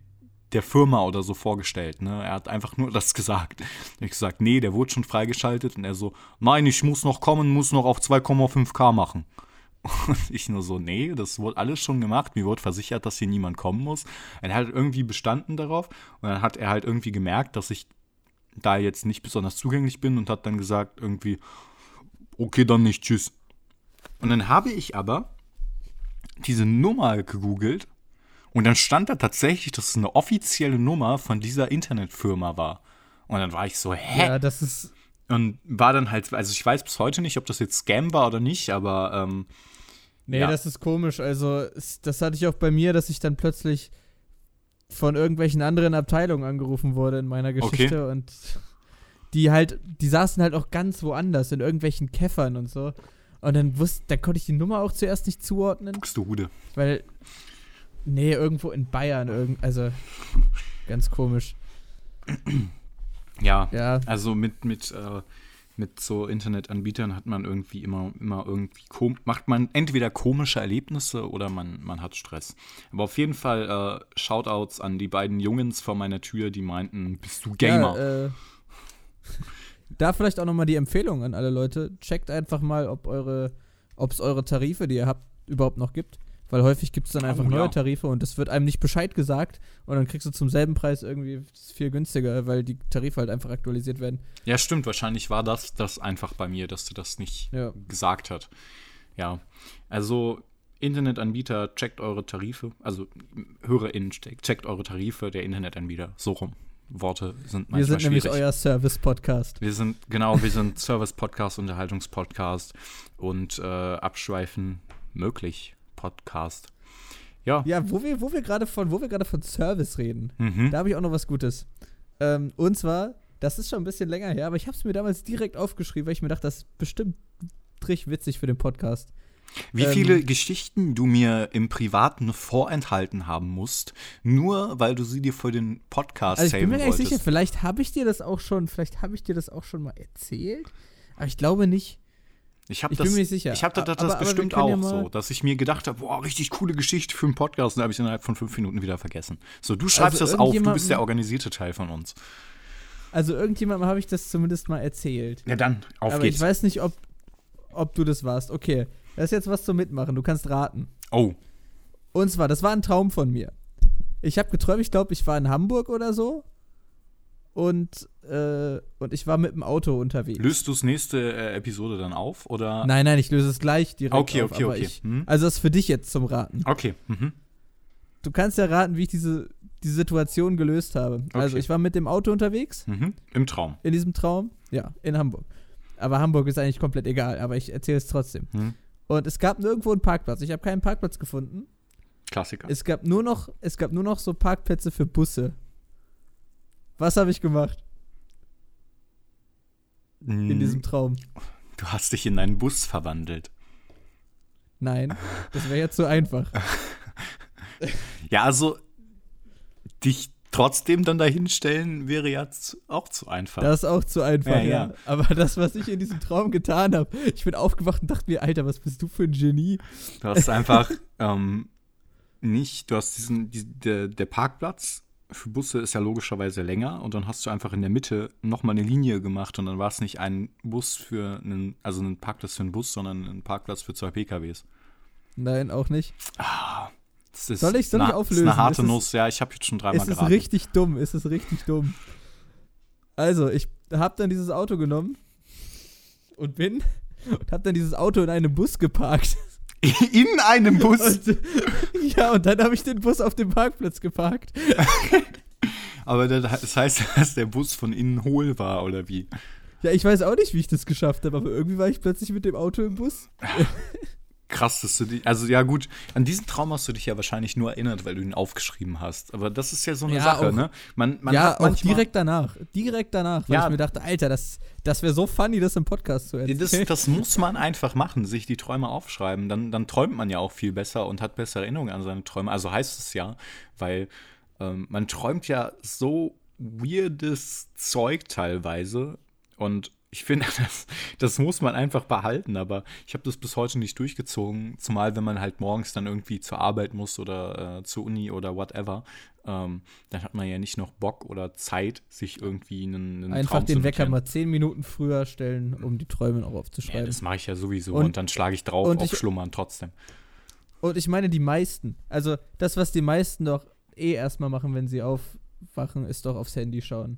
[SPEAKER 1] der Firma oder so vorgestellt, ne? Er hat einfach nur das gesagt. Ich gesagt, nee, der wurde schon freigeschaltet und er so, nein, ich muss noch kommen, muss noch auf 2,5K machen. Und ich nur so, nee, das wurde alles schon gemacht. Mir wurde versichert, dass hier niemand kommen muss. Er hat irgendwie bestanden darauf und dann hat er halt irgendwie gemerkt, dass ich da jetzt nicht besonders zugänglich bin und hat dann gesagt irgendwie, okay, dann nicht, tschüss. Und dann habe ich aber diese Nummer gegoogelt und dann stand da tatsächlich, dass es eine offizielle Nummer von dieser Internetfirma war. Und dann war ich so, hä?
[SPEAKER 2] Ja, das ist.
[SPEAKER 1] Und war dann halt, also ich weiß bis heute nicht, ob das jetzt Scam war oder nicht, aber ähm,
[SPEAKER 2] Nee,
[SPEAKER 1] Ja.
[SPEAKER 2] das ist komisch. Also, das hatte ich auch bei mir, dass ich dann plötzlich von irgendwelchen anderen Abteilungen angerufen wurde in meiner Geschichte und die halt, die saßen halt auch ganz woanders, in irgendwelchen Käffern und so. Und dann wusste, dann konnte ich die Nummer auch zuerst nicht zuordnen,
[SPEAKER 1] Buxtehude.
[SPEAKER 2] weil, nee, irgendwo in Bayern, irgend, also ganz komisch.
[SPEAKER 1] Ja,
[SPEAKER 2] Ja,
[SPEAKER 1] also mit, mit, äh, mit so Internetanbietern hat man irgendwie immer, immer irgendwie, kom macht man entweder komische Erlebnisse oder man, man hat Stress. Aber auf jeden Fall äh, Shoutouts an die beiden Jungens vor meiner Tür, die meinten, bist du Gamer?
[SPEAKER 2] Ja, äh, da vielleicht auch nochmal die Empfehlung an alle Leute. Checkt einfach mal, ob eure, ob es eure Tarife, die ihr habt, überhaupt noch gibt. Weil häufig gibt es dann
[SPEAKER 1] Oh,
[SPEAKER 2] einfach neue
[SPEAKER 1] ja.
[SPEAKER 2] Tarife und es wird einem nicht Bescheid gesagt und dann kriegst du zum selben Preis irgendwie viel günstiger, weil die Tarife halt einfach aktualisiert werden.
[SPEAKER 1] Ja, stimmt, wahrscheinlich war das das einfach bei mir, dass du das nicht
[SPEAKER 2] Ja.
[SPEAKER 1] gesagt hat. Ja, also Internetanbieter, checkt eure Tarife, also HörerInnen, checkt checkt eure Tarife der Internetanbieter, so rum. Worte sind manchmal
[SPEAKER 2] Wir sind nämlich
[SPEAKER 1] schwierig.
[SPEAKER 2] euer Service-Podcast.
[SPEAKER 1] Wir sind, genau, wir sind Service-Podcast, Unterhaltungspodcast und äh, Abschweifen möglich Podcast. Ja,
[SPEAKER 2] Ja, wo wir, wo wir gerade von, wo wir gerade von Service reden,
[SPEAKER 1] mhm.
[SPEAKER 2] da habe ich auch noch was Gutes. Ähm, und zwar, das ist schon ein bisschen länger her, aber ich habe es mir damals direkt aufgeschrieben, weil ich mir dachte, das ist bestimmt richtig witzig für den Podcast.
[SPEAKER 1] Wie
[SPEAKER 2] ähm,
[SPEAKER 1] viele Geschichten du mir im Privaten vorenthalten haben musst, nur weil du sie dir für den Podcast
[SPEAKER 2] Also ich bin mir nicht sicher, vielleicht habe ich dir das auch schon, vielleicht habe ich dir das auch schon mal erzählt, aber ich glaube nicht.
[SPEAKER 1] Ich habe das,
[SPEAKER 2] bin mir nicht sicher.
[SPEAKER 1] Ich habe das, das
[SPEAKER 2] Aber- aber
[SPEAKER 1] bestimmt
[SPEAKER 2] ja
[SPEAKER 1] auch
[SPEAKER 2] mal-
[SPEAKER 1] so, dass ich mir gedacht habe, boah, richtig coole Geschichte für einen Podcast, und habe ich innerhalb von fünf Minuten wieder vergessen. So, du schreibst
[SPEAKER 2] Also
[SPEAKER 1] das auf, du bist der organisierte Teil von uns.
[SPEAKER 2] Also irgendjemandem habe ich das zumindest mal erzählt.
[SPEAKER 1] Ja, dann, auf
[SPEAKER 2] aber
[SPEAKER 1] geht's.
[SPEAKER 2] ich weiß nicht, ob, ob du das warst. Okay, das ist jetzt was zum Mitmachen. Du kannst raten.
[SPEAKER 1] Oh,
[SPEAKER 2] Und zwar, das war ein Traum von mir. Ich habe geträumt, ich glaube, ich war in Hamburg oder so. Und, äh, und ich war mit dem Auto unterwegs.
[SPEAKER 1] löst du das nächste äh, Episode dann auf? Oder?
[SPEAKER 2] Nein, nein, ich löse es gleich direkt
[SPEAKER 1] Okay,
[SPEAKER 2] auf,
[SPEAKER 1] okay,
[SPEAKER 2] aber
[SPEAKER 1] okay.
[SPEAKER 2] Ich,
[SPEAKER 1] Hm?
[SPEAKER 2] also das ist für dich jetzt zum Raten.
[SPEAKER 1] Okay. Mhm.
[SPEAKER 2] Du kannst ja raten, wie ich diese, die Situation gelöst habe. Also
[SPEAKER 1] Okay.
[SPEAKER 2] ich war mit dem Auto unterwegs,
[SPEAKER 1] Mhm. Im Traum.
[SPEAKER 2] in diesem Traum. Ja, in Hamburg. Aber Hamburg ist eigentlich komplett egal, aber ich erzähle es trotzdem.
[SPEAKER 1] Mhm.
[SPEAKER 2] Und es gab nirgendwo einen Parkplatz. Ich habe keinen Parkplatz gefunden.
[SPEAKER 1] Klassiker.
[SPEAKER 2] Es gab nur noch, es gab nur noch so Parkplätze für Busse. Was habe ich gemacht in
[SPEAKER 1] Mhm.
[SPEAKER 2] diesem Traum?
[SPEAKER 1] Du hast dich in einen Bus verwandelt.
[SPEAKER 2] Nein, das wäre jetzt so einfach.
[SPEAKER 1] Ja, also dich trotzdem dann dahinstellen wäre jetzt auch zu einfach.
[SPEAKER 2] Das ist auch zu einfach,
[SPEAKER 1] Ja,
[SPEAKER 2] ja,
[SPEAKER 1] ja.
[SPEAKER 2] Aber das, was ich in diesem Traum getan habe, ich bin aufgewacht und dachte mir, Alter, was bist du für ein Genie?
[SPEAKER 1] Du hast einfach ähm, nicht, du hast diesen, die, der, der Parkplatz für Busse ist ja logischerweise länger und dann hast du einfach in der Mitte nochmal eine Linie gemacht und dann war es nicht ein Bus für einen, also ein Parkplatz für einen Bus, sondern ein Parkplatz für zwei PKWs.
[SPEAKER 2] Nein, auch nicht.
[SPEAKER 1] Ah, ist
[SPEAKER 2] Soll ich- soll ich
[SPEAKER 1] eine,
[SPEAKER 2] auflösen?
[SPEAKER 1] Das ist eine harte
[SPEAKER 2] Es ist-
[SPEAKER 1] Nuss, ja, ich habe jetzt schon dreimal
[SPEAKER 2] Es ist
[SPEAKER 1] geraten.
[SPEAKER 2] richtig dumm, es ist richtig dumm. Also, ich habe dann dieses Auto genommen und bin und habe dann dieses Auto in einem Bus geparkt.
[SPEAKER 1] In einem Bus.
[SPEAKER 2] Und, ja, und dann habe ich den Bus auf dem Parkplatz geparkt.
[SPEAKER 1] Aber das heißt, dass der Bus von innen hohl war, oder wie?
[SPEAKER 2] Ja, ich weiß auch nicht, wie ich das geschafft habe, aber irgendwie war ich plötzlich mit dem Auto im Bus.
[SPEAKER 1] Krass, dass du dich. Also ja gut, an diesen Traum hast du dich ja wahrscheinlich nur erinnert, weil du ihn aufgeschrieben hast. Aber das ist ja so eine
[SPEAKER 2] Ja,
[SPEAKER 1] Sache,
[SPEAKER 2] auch-
[SPEAKER 1] ne? Man, man
[SPEAKER 2] ja,
[SPEAKER 1] hat
[SPEAKER 2] auch direkt danach. Direkt danach, weil
[SPEAKER 1] Ja.
[SPEAKER 2] ich mir dachte, Alter, das, das wäre so funny, das im Podcast zu erzählen.
[SPEAKER 1] Das, das muss man einfach machen, sich die Träume aufschreiben. Dann, dann träumt man ja auch viel besser und hat bessere Erinnerungen an seine Träume. Also heißt es ja, weil ähm, man träumt ja so weirdes Zeug teilweise. Und ich finde, das, das muss man einfach behalten. Aber ich habe das bis heute nicht durchgezogen. Zumal, wenn man halt morgens dann irgendwie zur Arbeit muss oder äh, zur Uni oder whatever. Ähm, dann hat man ja nicht noch Bock oder Zeit, sich irgendwie einen, einen
[SPEAKER 2] Einfach
[SPEAKER 1] Traum
[SPEAKER 2] den Wecker mal zehn Minuten früher stellen, um die Träume auch
[SPEAKER 1] Ja,
[SPEAKER 2] aufzuschreiben.
[SPEAKER 1] das mache ich ja sowieso
[SPEAKER 2] Und-
[SPEAKER 1] und, dann schlage ich drauf
[SPEAKER 2] und
[SPEAKER 1] auf
[SPEAKER 2] ich-
[SPEAKER 1] Schlummern trotzdem.
[SPEAKER 2] Und ich meine, die meisten, also das, was die meisten doch eh erstmal machen, wenn sie aufwachen, ist doch aufs Handy schauen.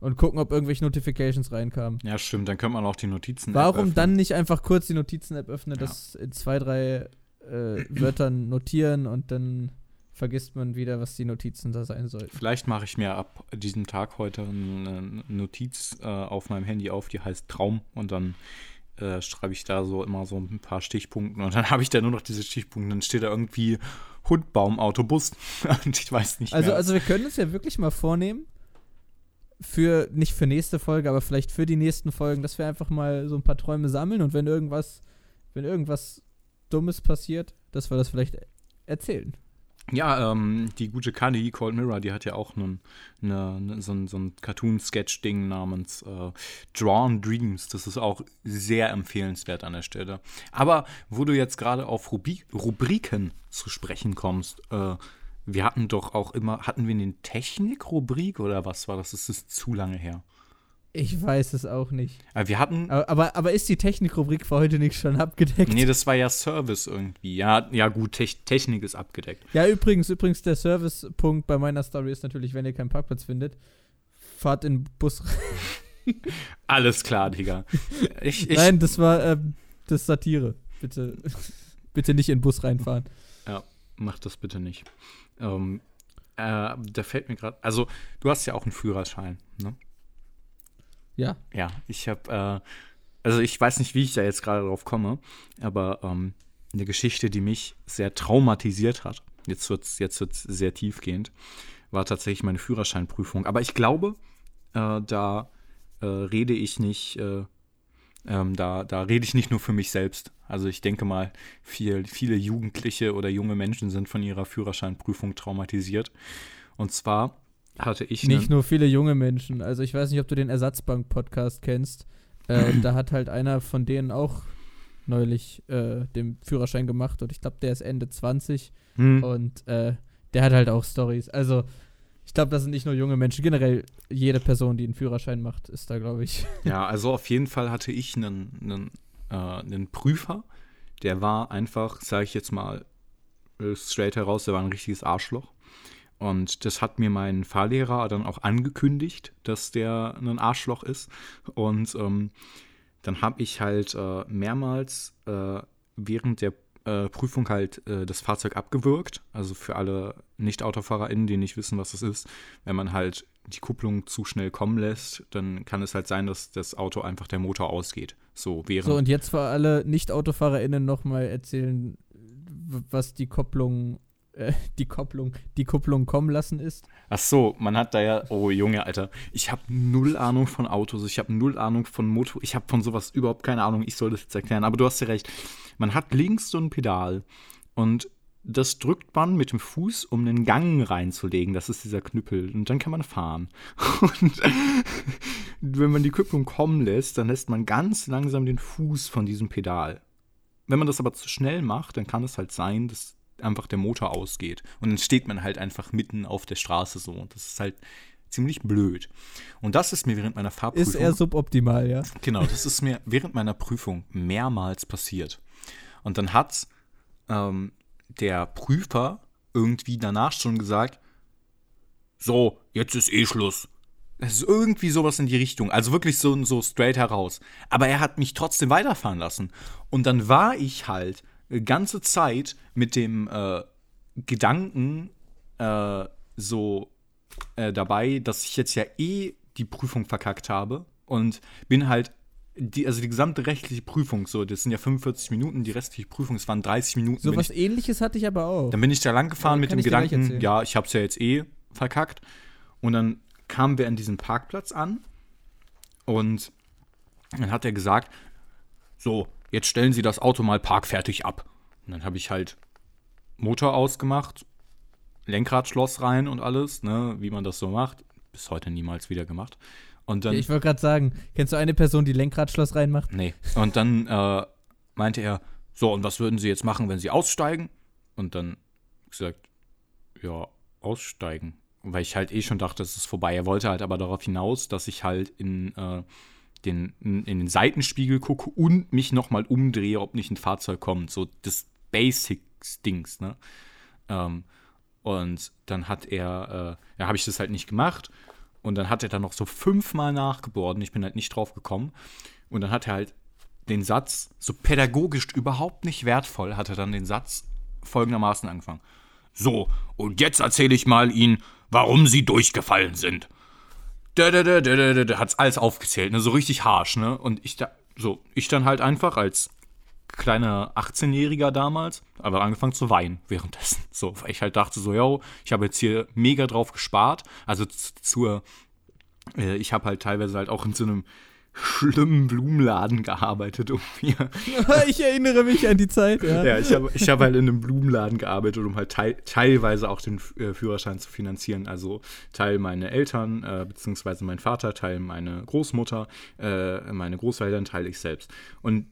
[SPEAKER 2] Und gucken, ob irgendwelche Notifications reinkamen.
[SPEAKER 1] Ja, stimmt, dann könnte man auch die Notizen.
[SPEAKER 2] Warum dann nicht einfach kurz die Notizen-App öffnen,
[SPEAKER 1] Ja.
[SPEAKER 2] das in zwei, drei äh, Wörtern notieren und dann vergisst man wieder, was die Notizen da sein sollten.
[SPEAKER 1] Vielleicht mache ich mir ab diesem Tag heute eine Notiz äh, auf meinem Handy auf, die heißt Traum und dann äh, schreibe ich da so immer so ein paar Stichpunkte und dann habe ich da nur noch diese Stichpunkte. Dann steht da irgendwie Hund, Baum, Autobus und ich weiß nicht
[SPEAKER 2] Also,
[SPEAKER 1] mehr.
[SPEAKER 2] also wir können uns ja wirklich mal vornehmen, für, nicht für nächste Folge, aber vielleicht für die nächsten Folgen, dass wir einfach mal so ein paar Träume sammeln und wenn irgendwas, wenn irgendwas Dummes passiert, dass wir das vielleicht erzählen.
[SPEAKER 1] Ja, ähm, die gute Kali, Cold Mirror, die hat ja auch einen, eine, ne, so ein, so ein Cartoon-Sketch-Ding namens äh, Drawn Dreams. Das ist auch sehr empfehlenswert an der Stelle. Aber wo du jetzt gerade auf Rubri Rubriken zu sprechen kommst, äh, wir hatten doch auch immer, hatten wir eine Technik-Rubrik oder was war das? Das ist zu lange her.
[SPEAKER 2] Ich weiß es auch nicht.
[SPEAKER 1] Aber wir hatten,
[SPEAKER 2] Aber, aber, aber ist die Technikrubrik für heute nicht schon abgedeckt?
[SPEAKER 1] nee, das war ja Service irgendwie. Ja, ja gut, Tech Technik ist abgedeckt.
[SPEAKER 2] Ja, übrigens, übrigens, der Servicepunkt bei meiner Story ist natürlich, wenn ihr keinen Parkplatz findet, fahrt in Bus rein.
[SPEAKER 1] Alles klar, Digga. Ich, ich,
[SPEAKER 2] Nein, das war ähm, das Satire. Bitte, bitte nicht in den Bus reinfahren.
[SPEAKER 1] Mach das bitte nicht. Ähm, äh, da fällt mir gerade, also du hast ja auch einen Führerschein, ne?
[SPEAKER 2] Ja.
[SPEAKER 1] Ja, ich habe, äh, also ich weiß nicht, wie ich da jetzt gerade drauf komme, aber ähm, eine Geschichte, die mich sehr traumatisiert hat, jetzt wird es jetzt wird's sehr tiefgehend, war tatsächlich meine Führerscheinprüfung. Aber ich glaube, äh, da äh, rede ich nicht, äh, ähm, da, da rede ich nicht nur für mich selbst. Also ich denke mal, viel, viele Jugendliche oder junge Menschen sind von ihrer Führerscheinprüfung traumatisiert. Und zwar hatte ich
[SPEAKER 2] Nicht nur viele junge Menschen. Also ich weiß nicht, ob du den Ersatzbank-Podcast kennst. Äh, da hat halt einer von denen auch neulich äh, den Führerschein gemacht und ich glaube, der ist Ende 20
[SPEAKER 1] Hm.
[SPEAKER 2] und äh, der hat halt auch Stories. Also ich glaube, das sind nicht nur junge Menschen. Generell jede Person, die einen Führerschein macht, ist da, glaube ich.
[SPEAKER 1] Ja, also auf jeden Fall hatte ich einen, einen, äh, einen Prüfer, der war einfach, sage ich jetzt mal straight heraus, der war ein richtiges Arschloch. Und das hat mir mein Fahrlehrer dann auch angekündigt, dass der ein Arschloch ist. Und ähm, dann habe ich halt äh, mehrmals äh, während der äh, Prüfung halt äh, das Fahrzeug abgewürgt. Also für alle Nicht-AutofahrerInnen, die nicht wissen, was das ist. Wenn man halt die Kupplung zu schnell kommen lässt, dann kann es halt sein, dass das Auto einfach der Motor ausgeht. So während.
[SPEAKER 2] So, und jetzt für alle Nicht-AutofahrerInnen nochmal erzählen, was die Kopplung, äh, die Kopplung, die Kupplung kommen lassen ist.
[SPEAKER 1] Ach so, man hat da ja, oh Junge, Alter, ich habe null Ahnung von Autos, ich habe null Ahnung von Motor, ich habe von sowas überhaupt keine Ahnung, ich soll das jetzt erklären, aber du hast ja recht. Man hat links so ein Pedal und das drückt man mit dem Fuß, um einen Gang reinzulegen, das ist dieser Knüppel und dann kann man fahren. Und wenn man die Kupplung kommen lässt, dann lässt man ganz langsam den Fuß von diesem Pedal. Wenn man das aber zu schnell macht, dann kann es halt sein, dass einfach der Motor ausgeht. Und dann steht man halt einfach mitten auf der Straße so. Und das ist halt ziemlich blöd. Und das ist mir während meiner Fahrprüfung.
[SPEAKER 2] Ist eher suboptimal, ja.
[SPEAKER 1] Genau, das ist mir während meiner Prüfung mehrmals passiert. Und dann hat ähm, der Prüfer irgendwie danach schon gesagt, so, jetzt ist eh Schluss. Es ist irgendwie sowas in die Richtung. Also wirklich so, so straight heraus. Aber er hat mich trotzdem weiterfahren lassen. Und dann war ich halt ganze Zeit mit dem äh, Gedanken äh, so äh, dabei, dass ich jetzt ja eh die Prüfung verkackt habe und bin halt die, also die gesamte rechtliche Prüfung, so, das sind ja 45 Minuten, die restliche Prüfung, es waren 30 Minuten.
[SPEAKER 2] So was
[SPEAKER 1] ich,
[SPEAKER 2] ähnliches hatte ich aber auch.
[SPEAKER 1] Dann bin ich da lang gefahren
[SPEAKER 2] Ja,
[SPEAKER 1] mit dem Gedanken, ja, ich hab's ja jetzt eh verkackt. Und dann kamen wir an diesem Parkplatz an und dann hat er gesagt, so, jetzt stellen Sie das Auto mal parkfertig ab. Und dann habe ich halt Motor ausgemacht, Lenkradschloss rein und alles, ne, wie man das so macht. Bis heute niemals wieder gemacht. Und dann
[SPEAKER 2] ich wollte gerade sagen, kennst du eine Person, die Lenkradschloss reinmacht?
[SPEAKER 1] Nee. Und dann äh, meinte er, so, und was würden Sie jetzt machen, wenn Sie aussteigen? Und dann gesagt, ja, aussteigen. Weil ich halt eh schon dachte, es ist vorbei. Er wollte halt aber darauf hinaus, dass ich halt in, äh, den, in, in den Seitenspiegel gucke und mich nochmal umdrehe, ob nicht ein Fahrzeug kommt. So das Basics-Dings, ne? Ähm, und dann hat er, äh, ja, habe ich das halt nicht gemacht. Und dann hat er dann noch so fünfmal nachgebohrt und ich bin halt nicht drauf gekommen. Und dann hat er halt den Satz, so pädagogisch überhaupt nicht wertvoll, hat er dann den Satz folgendermaßen angefangen. So, und jetzt erzähle ich mal Ihnen, warum Sie durchgefallen sind. Da, da, da, da, da, da, hat's alles aufgezählt, ne, so richtig harsch, ne? Und ich da, so, ich dann halt einfach als kleiner 18-Jähriger damals, aber angefangen zu weinen währenddessen. So, weil ich halt dachte so, yo, ich habe jetzt hier mega drauf gespart. Also zur, äh, ich habe halt teilweise halt auch in so einem schlimmen Blumenladen gearbeitet, um mir
[SPEAKER 2] ich erinnere mich an die Zeit, ja.
[SPEAKER 1] ja, ich habe ich hab halt in einem Blumenladen gearbeitet, um halt teil, teilweise auch den äh, Führerschein zu finanzieren. Also Teil meine Eltern, äh, beziehungsweise mein Vater, Teil meine Großmutter, äh, meine Großeltern, Teil ich selbst. Und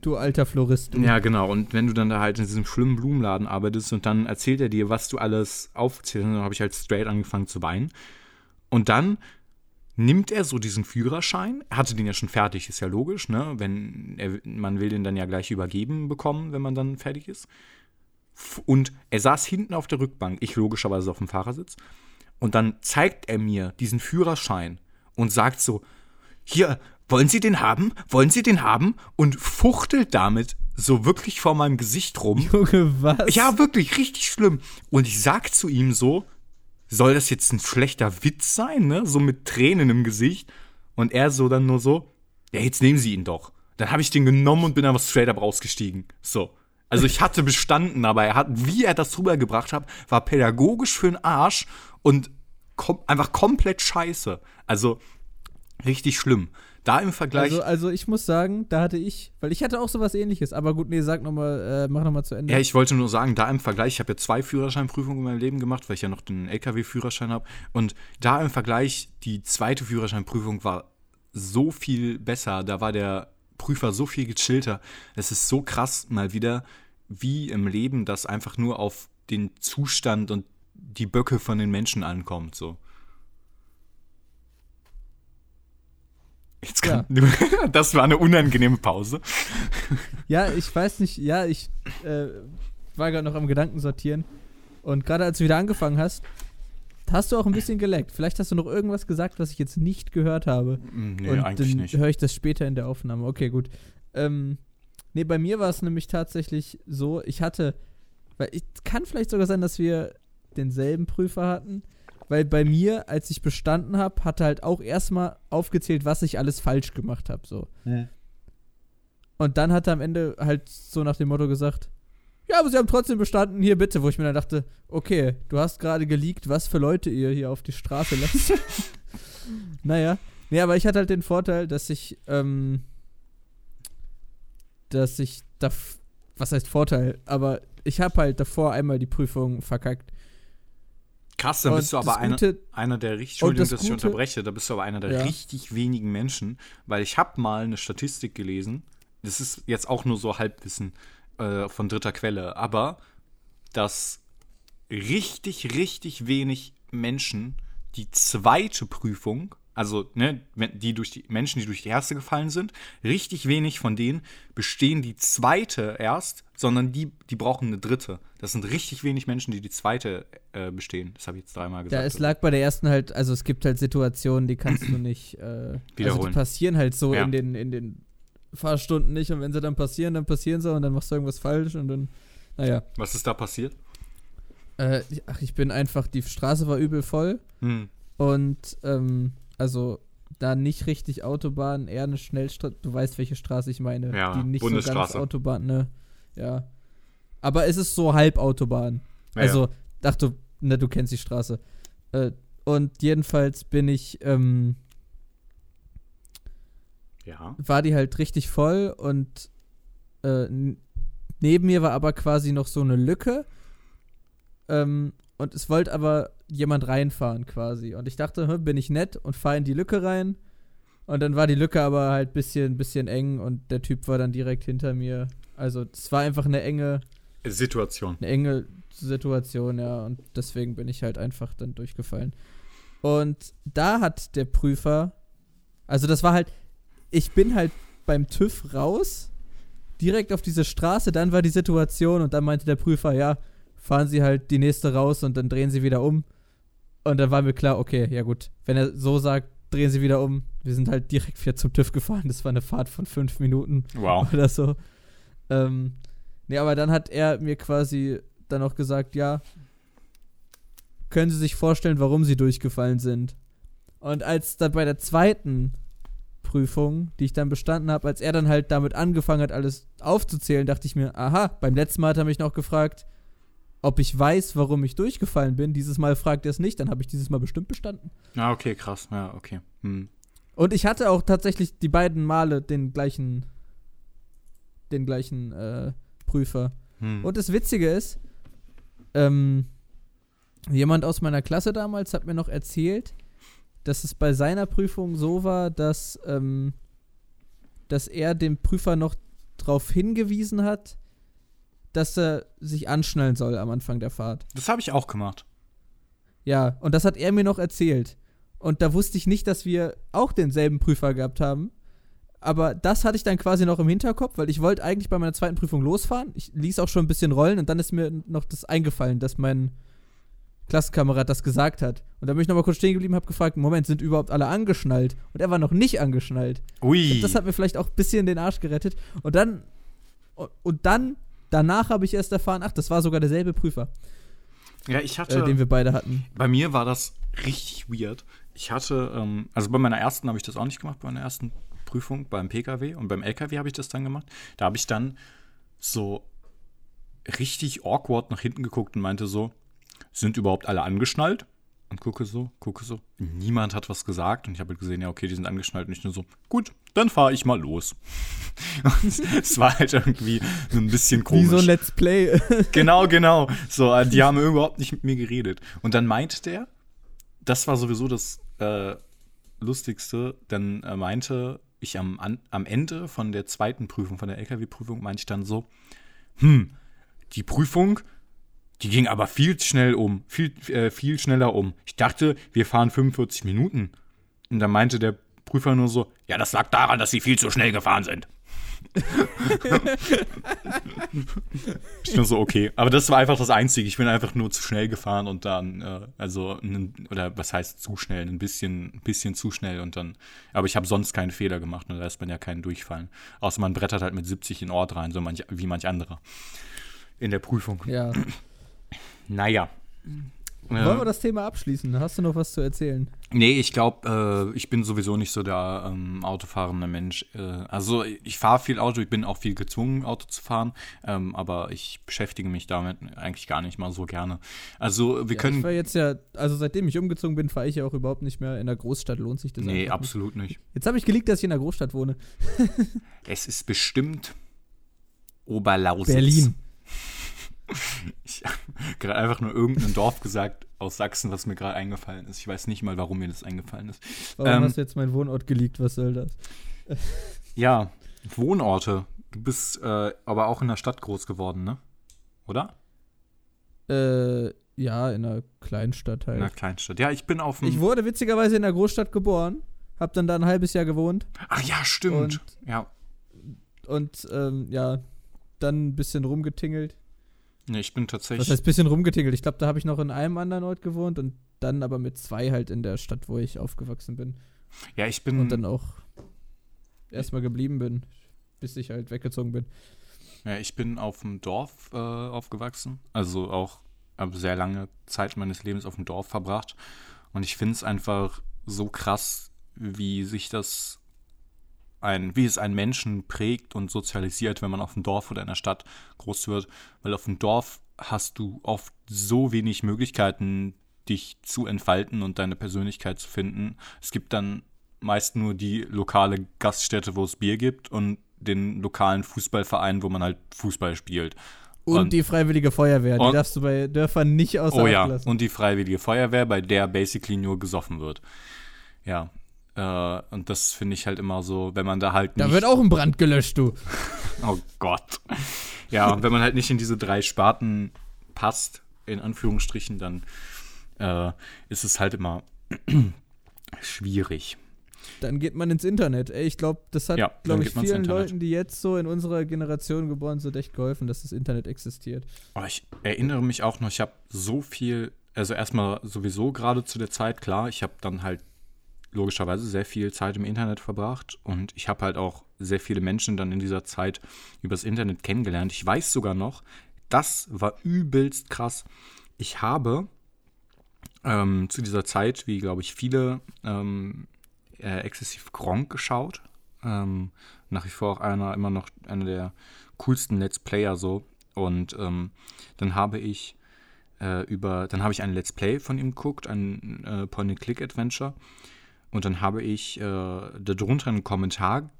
[SPEAKER 2] Du alter Florist. Du.
[SPEAKER 1] ja, genau. Und wenn du dann da halt in diesem schlimmen Blumenladen arbeitest und dann erzählt er dir, was du alles aufzählst, dann habe ich halt straight angefangen zu weinen. Und dann nimmt er so diesen Führerschein, er hatte den ja schon fertig, ist ja logisch, ne? Wenn er, man will den dann ja gleich übergeben bekommen, wenn man dann fertig ist. Und er saß hinten auf der Rückbank, ich logischerweise auf dem Fahrersitz. Und dann zeigt er mir diesen Führerschein und sagt so: Hier, wollen Sie den haben? Wollen Sie den haben? Und fuchtelt damit so wirklich vor meinem Gesicht rum.
[SPEAKER 2] Junge, was?
[SPEAKER 1] Ja, wirklich, richtig schlimm. Und ich sag zu ihm so, soll das jetzt ein schlechter Witz sein, ne? So mit Tränen im Gesicht. Und er so dann nur so, ja, jetzt nehmen Sie ihn doch. Dann habe ich den genommen und bin einfach straight up rausgestiegen. So. Also ich hatte bestanden, aber er hat, wie er das rübergebracht hat, war pädagogisch für den Arsch und kom einfach komplett scheiße. Also richtig schlimm. Da im Vergleich.
[SPEAKER 2] Also, also ich muss sagen, da hatte ich, weil ich hatte auch sowas ähnliches, aber gut, nee, sag noch mal, äh, mach noch mal zu Ende.
[SPEAKER 1] Ja, ich wollte nur sagen, da im Vergleich, ich habe ja zwei Führerscheinprüfungen in meinem Leben gemacht, weil ich ja noch den LKW-Führerschein habe. Und da im Vergleich, die zweite Führerscheinprüfung war so viel besser. Da war der Prüfer so viel gechillter. Es ist so krass mal wieder, wie im Leben das einfach nur auf den Zustand und die Böcke von den Menschen ankommt. So. Jetzt kann, das war eine unangenehme Pause.
[SPEAKER 2] Ja, ich weiß nicht, ja, ich äh, war gerade noch am Gedanken sortieren. Und gerade als du wieder angefangen hast, hast du auch ein bisschen geleckt. Vielleicht hast du noch irgendwas gesagt, was ich jetzt nicht gehört habe.
[SPEAKER 1] Nee,
[SPEAKER 2] und
[SPEAKER 1] eigentlich
[SPEAKER 2] dann
[SPEAKER 1] nicht.
[SPEAKER 2] höre ich das später in der Aufnahme. Okay, gut. Ähm, nee, bei mir war es nämlich tatsächlich so, ich hatte, weil ich kann vielleicht sogar sein, dass wir denselben Prüfer hatten, weil bei mir, als ich bestanden habe, hat er halt auch erstmal aufgezählt, was ich alles falsch gemacht habe, so. Und dann hat er am Ende halt so nach dem Motto gesagt, ja, aber sie haben trotzdem bestanden, hier bitte, wo ich mir dann dachte, okay, du hast gerade geleakt, was für Leute ihr hier auf die Straße lasst. naja. Nee, aber ich hatte halt den Vorteil, dass ich, ähm, dass ich da, was heißt Vorteil, aber ich habe halt davor einmal die Prüfung verkackt.
[SPEAKER 1] Krass, dann
[SPEAKER 2] Und
[SPEAKER 1] bist du aber einer, einer der richtig, Entschuldigung,
[SPEAKER 2] das
[SPEAKER 1] dass ich
[SPEAKER 2] Gute-
[SPEAKER 1] unterbreche, da bist du aber einer der
[SPEAKER 2] Ja.
[SPEAKER 1] richtig wenigen Menschen, weil ich habe mal eine Statistik gelesen, das ist jetzt auch nur so Halbwissen äh, von dritter Quelle, aber dass richtig, richtig wenig Menschen die zweite Prüfung, also ne, die durch die Menschen, die durch die erste gefallen sind, richtig wenig von denen bestehen die zweite erst, sondern die, die brauchen eine dritte. Das sind richtig wenig Menschen, die die zweite äh, bestehen. Das habe ich jetzt dreimal gesagt.
[SPEAKER 2] Ja, es lag bei der ersten halt, also es gibt halt Situationen, die kannst du nicht, äh, also die
[SPEAKER 1] Wiederholen.
[SPEAKER 2] passieren halt so
[SPEAKER 1] Ja.
[SPEAKER 2] in den, in den Fahrstunden nicht und wenn sie dann passieren, dann passieren sie und dann machst du irgendwas falsch und dann, naja.
[SPEAKER 1] Was ist da passiert?
[SPEAKER 2] Äh, ach, ich bin einfach, die Straße war übel voll
[SPEAKER 1] Hm.
[SPEAKER 2] und, ähm, also da nicht richtig Autobahn, eher eine Schnellstraße, du weißt, welche Straße ich meine.
[SPEAKER 1] Ja,
[SPEAKER 2] die nicht so ganz. Autobahn, ne, ja. Aber es ist so Halbautobahn.
[SPEAKER 1] Ja,
[SPEAKER 2] Also, ach du, ne, du kennst die Straße. Äh, und jedenfalls bin ich, ähm,
[SPEAKER 1] ja.
[SPEAKER 2] war die halt richtig voll und äh, neben mir war aber quasi noch so eine Lücke. Ähm, und es wollte aber jemand reinfahren quasi. Und ich dachte, hm, bin ich nett und fahre in die Lücke rein. Und dann war die Lücke aber halt bisschen, bisschen eng und der Typ war dann direkt hinter mir. Also es war einfach eine enge,
[SPEAKER 1] Situation.
[SPEAKER 2] eine enge Situation, ja. Und deswegen bin ich halt einfach dann durchgefallen. Und da hat der Prüfer, also das war halt, ich bin halt beim TÜV raus, direkt auf diese Straße, dann war die Situation und dann meinte der Prüfer, ja, fahren Sie halt die nächste raus und dann drehen Sie wieder um. Und dann war mir klar, okay, ja gut, wenn er so sagt, drehen Sie wieder um. Wir sind halt direkt wieder zum TÜV gefahren. Das war eine Fahrt von fünf Minuten
[SPEAKER 1] Wow.
[SPEAKER 2] oder so. Ähm, nee, aber dann hat er mir quasi dann auch gesagt, ja, können Sie sich vorstellen, warum Sie durchgefallen sind? Und als dann bei der zweiten Prüfung, die ich dann bestanden habe, als er dann halt damit angefangen hat, alles aufzuzählen, dachte ich mir, aha, beim letzten Mal hat er mich noch gefragt, ob ich weiß, warum ich durchgefallen bin. Dieses Mal fragt er es nicht, dann habe ich dieses Mal bestimmt bestanden.
[SPEAKER 1] Ah, okay, krass. Ja, okay. Hm.
[SPEAKER 2] Und ich hatte auch tatsächlich die beiden Male den gleichen, den gleichen äh, Prüfer.
[SPEAKER 1] Hm.
[SPEAKER 2] Und das Witzige ist, ähm, jemand aus meiner Klasse damals hat mir noch erzählt, dass es bei seiner Prüfung so war, dass, ähm, dass er dem Prüfer noch darauf hingewiesen hat, dass er sich anschnallen soll am Anfang der Fahrt.
[SPEAKER 1] Das habe ich auch gemacht.
[SPEAKER 2] Ja, und das hat er mir noch erzählt. Und da wusste ich nicht, dass wir auch denselben Prüfer gehabt haben. Aber das hatte ich dann quasi noch im Hinterkopf, weil ich wollte eigentlich bei meiner zweiten Prüfung losfahren. Ich ließ auch schon ein bisschen rollen und dann ist mir noch das eingefallen, dass mein Klassenkamerad das gesagt hat. Und da bin ich nochmal kurz stehen geblieben, habe gefragt, Moment, sind überhaupt alle angeschnallt? Und er war noch nicht angeschnallt.
[SPEAKER 1] Ui.
[SPEAKER 2] Das hat mir vielleicht auch ein bisschen den Arsch gerettet. Und dann, und, und dann, danach habe ich erst erfahren, ach, das war sogar derselbe Prüfer,
[SPEAKER 1] ja, ich hatte.
[SPEAKER 2] äh, den wir beide hatten.
[SPEAKER 1] Bei mir war das richtig weird. Ich hatte, ähm, also bei meiner ersten habe ich das auch nicht gemacht, bei meiner ersten Prüfung beim PKW und beim LKW habe ich das dann gemacht. Da habe ich dann so richtig awkward nach hinten geguckt und meinte so, sind überhaupt alle angeschnallt? Und gucke so, gucke so. Niemand hat was gesagt und ich habe halt gesehen, ja, okay, die sind angeschnallt und ich nur so, gut, dann fahre ich mal los. Und es war halt irgendwie ein bisschen komisch.
[SPEAKER 2] Wie so ein Let's Play.
[SPEAKER 1] Genau, genau. So, äh, die haben überhaupt nicht mit mir geredet. Und dann meinte der, das war sowieso das äh, Lustigste, dann äh, meinte ich am, an, am Ende von der zweiten Prüfung, von der LKW-Prüfung, meinte ich dann so, hm, die Prüfung, die ging aber viel schnell um, viel, äh, viel schneller um. Ich dachte, wir fahren 45 Minuten. Und dann meinte der Prüfer nur so, ja, das lag daran, dass sie viel zu schnell gefahren sind. ich nur so, okay. Aber das war einfach das Einzige. Ich bin einfach nur zu schnell gefahren und dann, äh, also, oder was heißt zu schnell? Ein bisschen, ein bisschen zu schnell und dann, aber ich habe sonst keinen Fehler gemacht und da lässt man ja keinen durchfallen. Außer man brettert halt mit 70 in Ort rein, so manch, wie manch anderer. In der Prüfung.
[SPEAKER 2] ja.
[SPEAKER 1] Naja.
[SPEAKER 2] Wollen wir
[SPEAKER 1] Äh,
[SPEAKER 2] das Thema abschließen? Hast du noch was zu erzählen?
[SPEAKER 1] nee, ich glaube, äh, ich bin sowieso nicht so der ähm, autofahrende Mensch. Äh, also ich fahre viel Auto, ich bin auch viel gezwungen, Auto zu fahren, ähm, aber ich beschäftige mich damit eigentlich gar nicht mal so gerne. Also wir
[SPEAKER 2] Ja, ich
[SPEAKER 1] können.
[SPEAKER 2] war jetzt ja, also seitdem ich umgezogen bin, fahre ich ja auch überhaupt nicht mehr in der Großstadt. Lohnt sich das
[SPEAKER 1] nee, absolut nicht.
[SPEAKER 2] Nicht. Jetzt habe ich geleakt, dass ich in der Großstadt wohne.
[SPEAKER 1] Es ist bestimmt Oberlausitz.
[SPEAKER 2] Berlin.
[SPEAKER 1] Ich habe gerade einfach nur irgendein Dorf gesagt aus Sachsen, was mir gerade eingefallen ist. Ich weiß nicht mal, warum mir das eingefallen ist.
[SPEAKER 2] Warum
[SPEAKER 1] Ähm,
[SPEAKER 2] hast du jetzt meinen Wohnort geleakt? Was soll das?
[SPEAKER 1] Ja, Wohnorte. Du bist äh, aber auch in der Stadt groß geworden, ne? Oder?
[SPEAKER 2] Äh, ja, in einer Kleinstadt halt.
[SPEAKER 1] In einer Kleinstadt. Ja, ich bin auf dem.
[SPEAKER 2] Ich wurde witzigerweise in einer Großstadt geboren, hab dann da ein halbes Jahr gewohnt
[SPEAKER 1] Ach ja, stimmt.
[SPEAKER 2] Und-
[SPEAKER 1] ja.
[SPEAKER 2] und ähm, ja, dann ein bisschen rumgetingelt.
[SPEAKER 1] Nee, ich bin tatsächlich.
[SPEAKER 2] heißt bisschen rumgetingelt? Ich glaube, da habe ich noch in einem anderen Ort gewohnt und dann aber mit zwei halt in der Stadt, wo ich aufgewachsen bin.
[SPEAKER 1] ja, ich bin.
[SPEAKER 2] Und dann auch erstmal geblieben bin, bis ich halt weggezogen bin.
[SPEAKER 1] Ja, ich bin auf dem Dorf äh, aufgewachsen. Also auch habe sehr lange Zeit meines Lebens auf dem Dorf verbracht. Und ich finde es einfach so krass, wie sich das ein, wie es einen Menschen prägt und sozialisiert, wenn man auf dem Dorf oder in der Stadt groß wird. Weil auf dem Dorf hast du oft so wenig Möglichkeiten, dich zu entfalten und deine Persönlichkeit zu finden. Es gibt dann meist nur die lokale Gaststätte, wo es Bier gibt und den lokalen Fußballverein, wo man halt Fußball spielt.
[SPEAKER 2] Und,
[SPEAKER 1] Und-
[SPEAKER 2] die Freiwillige Feuerwehr, die darfst du bei Dörfern nicht außer
[SPEAKER 1] Oh ja,
[SPEAKER 2] lassen.
[SPEAKER 1] und die Freiwillige Feuerwehr, bei der basically nur gesoffen wird. Ja. Äh, und das finde ich halt immer so, wenn man da halt nicht.
[SPEAKER 2] da wird auch ein Brand gelöscht, du.
[SPEAKER 1] Oh Gott. Ja, und wenn man halt nicht in diese drei Sparten passt, in Anführungsstrichen, dann äh, ist es halt immer schwierig.
[SPEAKER 2] Dann geht man ins Internet. Ey, ich glaube, das hat,
[SPEAKER 1] Ja,
[SPEAKER 2] glaube ich, vielen. Leuten, die jetzt so in unserer Generation geboren sind, echt geholfen, dass das Internet existiert.
[SPEAKER 1] Aber ich erinnere mich auch noch, ich habe so viel, also erstmal sowieso gerade zu der Zeit, klar, ich habe dann halt logischerweise sehr viel Zeit im Internet verbracht und ich habe halt auch sehr viele Menschen dann in dieser Zeit übers Internet kennengelernt. Ich weiß sogar noch, das war übelst krass. Ich habe ähm, zu dieser Zeit, wie glaube ich viele, ähm, äh, exzessiv Gronk geschaut. Ähm, nach wie vor auch einer, immer noch einer der coolsten Let's Player so. Und ähm, dann habe ich äh, über, dann habe ich ein Let's Play von ihm geguckt, ein äh, Point-and-Click-Adventure. Und dann habe ich äh, darunter einen Kommentar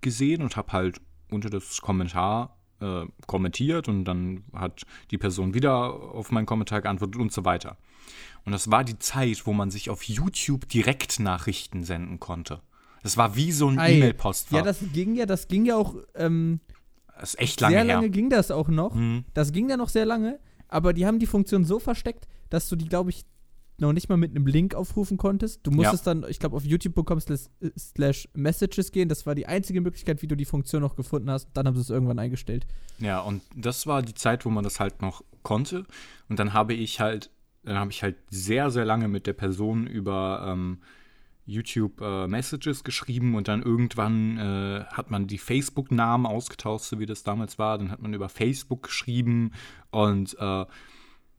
[SPEAKER 1] gesehen und habe halt unter das Kommentar äh, kommentiert und dann hat die Person wieder auf meinen Kommentar geantwortet und so weiter. Und das war die Zeit, wo man sich auf YouTube Direktnachrichten senden konnte. Das war wie so ein
[SPEAKER 2] Ei.
[SPEAKER 1] E-Mail-Postfach.
[SPEAKER 2] Ja, das ging ja, das ging ja auch ähm,
[SPEAKER 1] das ist echt lange
[SPEAKER 2] sehr
[SPEAKER 1] her.
[SPEAKER 2] lange ging das auch noch.
[SPEAKER 1] Mhm.
[SPEAKER 2] Das ging ja noch sehr lange, aber die haben die Funktion so versteckt, dass du die, glaube ich, noch nicht mal mit einem Link aufrufen konntest. Du musstest dann, ich glaube, auf youtube.com slash, slash messages gehen. Das war die einzige Möglichkeit, wie du die Funktion noch gefunden hast. Dann haben sie es irgendwann eingestellt.
[SPEAKER 1] Ja, und das war die Zeit, wo man das halt noch konnte. Und dann habe ich halt, dann habe ich halt sehr, sehr lange mit der Person über ähm, YouTube äh, Messages geschrieben und dann irgendwann äh, hat man die Facebook-Namen ausgetauscht, so wie das damals war. Dann hat man über Facebook geschrieben und äh,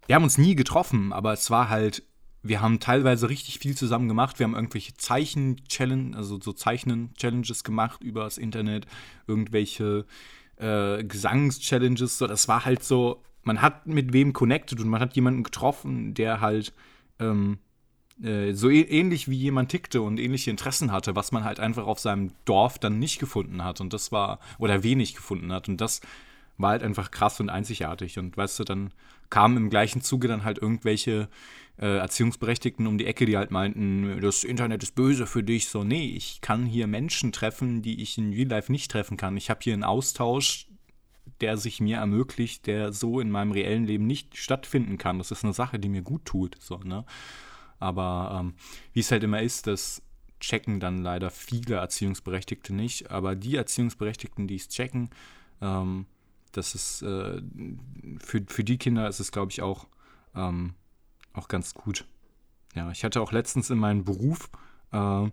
[SPEAKER 1] wir haben uns nie getroffen, aber es war halt, wir haben teilweise richtig viel zusammen gemacht. Wir haben irgendwelche Zeichen-Challenge, also so Zeichnen-Challenges gemacht übers Internet, irgendwelche äh, Gesangs-Challenges. So, das war halt so, man hat mit wem connected und man hat jemanden getroffen, der halt ähm, äh, so ähnlich wie jemand tickte und ähnliche Interessen hatte, was man halt einfach auf seinem Dorf dann nicht gefunden hat. Und das war, oder wenig gefunden hat. Und das war halt einfach krass und einzigartig. Und weißt du, dann kamen im gleichen Zuge dann halt irgendwelche äh, Erziehungsberechtigten um die Ecke, die halt meinten, das Internet ist böse für dich. So, nee, ich kann hier Menschen treffen, die ich in Real Life nicht treffen kann. Ich habe hier einen Austausch, der sich mir ermöglicht, der so in meinem reellen Leben nicht stattfinden kann. Das ist eine Sache, die mir gut tut. So, ne? Aber ähm, wie es halt immer ist, das checken dann leider viele Erziehungsberechtigte nicht. Aber die Erziehungsberechtigten, die es checken, ähm, das ist äh, für, für die Kinder ist es, glaube ich, auch, ähm, auch ganz gut. Ja, ich hatte auch letztens in meinem Beruf äh,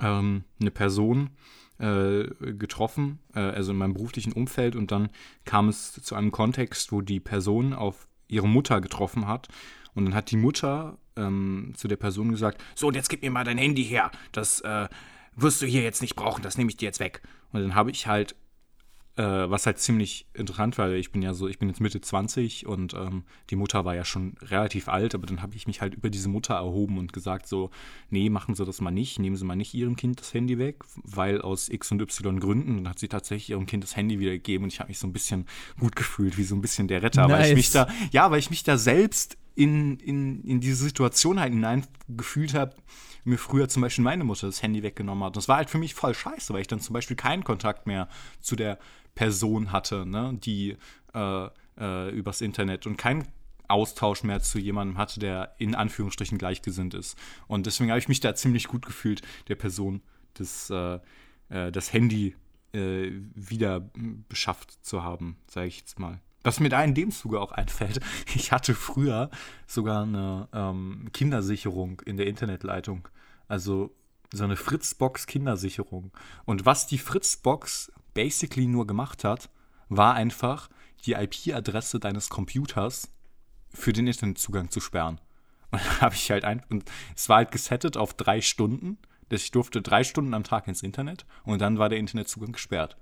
[SPEAKER 1] ähm, eine Person äh, getroffen, äh, also in meinem beruflichen Umfeld, und dann kam es zu einem Kontext, wo die Person auf ihre Mutter getroffen hat. Und dann hat die Mutter ähm, zu der Person gesagt: So, und jetzt gib mir mal dein Handy her. Das äh, wirst du hier jetzt nicht brauchen, das nehme ich dir jetzt weg. Und dann habe ich halt äh, was halt ziemlich interessant war, weil ich bin ja so, ich bin jetzt Mitte 20 und ähm, die Mutter war ja schon relativ alt, aber dann habe ich mich halt über diese Mutter erhoben und gesagt so, nee, machen Sie das mal nicht, nehmen Sie mal nicht Ihrem Kind das Handy weg, weil aus X und Y Gründen, dann hat sie tatsächlich ihrem Kind das Handy wieder gegeben und ich habe mich so ein bisschen gut gefühlt, wie so ein bisschen der Retter, weil ich
[SPEAKER 2] Nice.
[SPEAKER 1] mich da, ja, weil ich mich da selbst in, in, in diese Situation halt hineingefühlt habe, mir früher zum Beispiel meine Mutter das Handy weggenommen hat. Und das war halt für mich voll scheiße, weil ich dann zum Beispiel keinen Kontakt mehr zu der Person hatte, ne, die äh, äh, übers Internet und kein Austausch mehr zu jemandem hatte, der in Anführungsstrichen gleichgesinnt ist. Und deswegen habe ich mich da ziemlich gut gefühlt, der Person das, äh, äh, das Handy äh, wieder beschafft zu haben, sage ich jetzt mal. Was mir da in dem Zuge auch einfällt, ich hatte früher sogar eine ähm, Kindersicherung in der Internetleitung. Also so eine Fritzbox Kindersicherung. Und was die Fritzbox basically nur gemacht hat, war einfach die IP-Adresse deines Computers für den Internetzugang zu sperren. Und dann habe ich halt ein, und es war halt gesettet auf drei Stunden. Ich durfte drei Stunden am Tag ins Internet und dann war der Internetzugang gesperrt.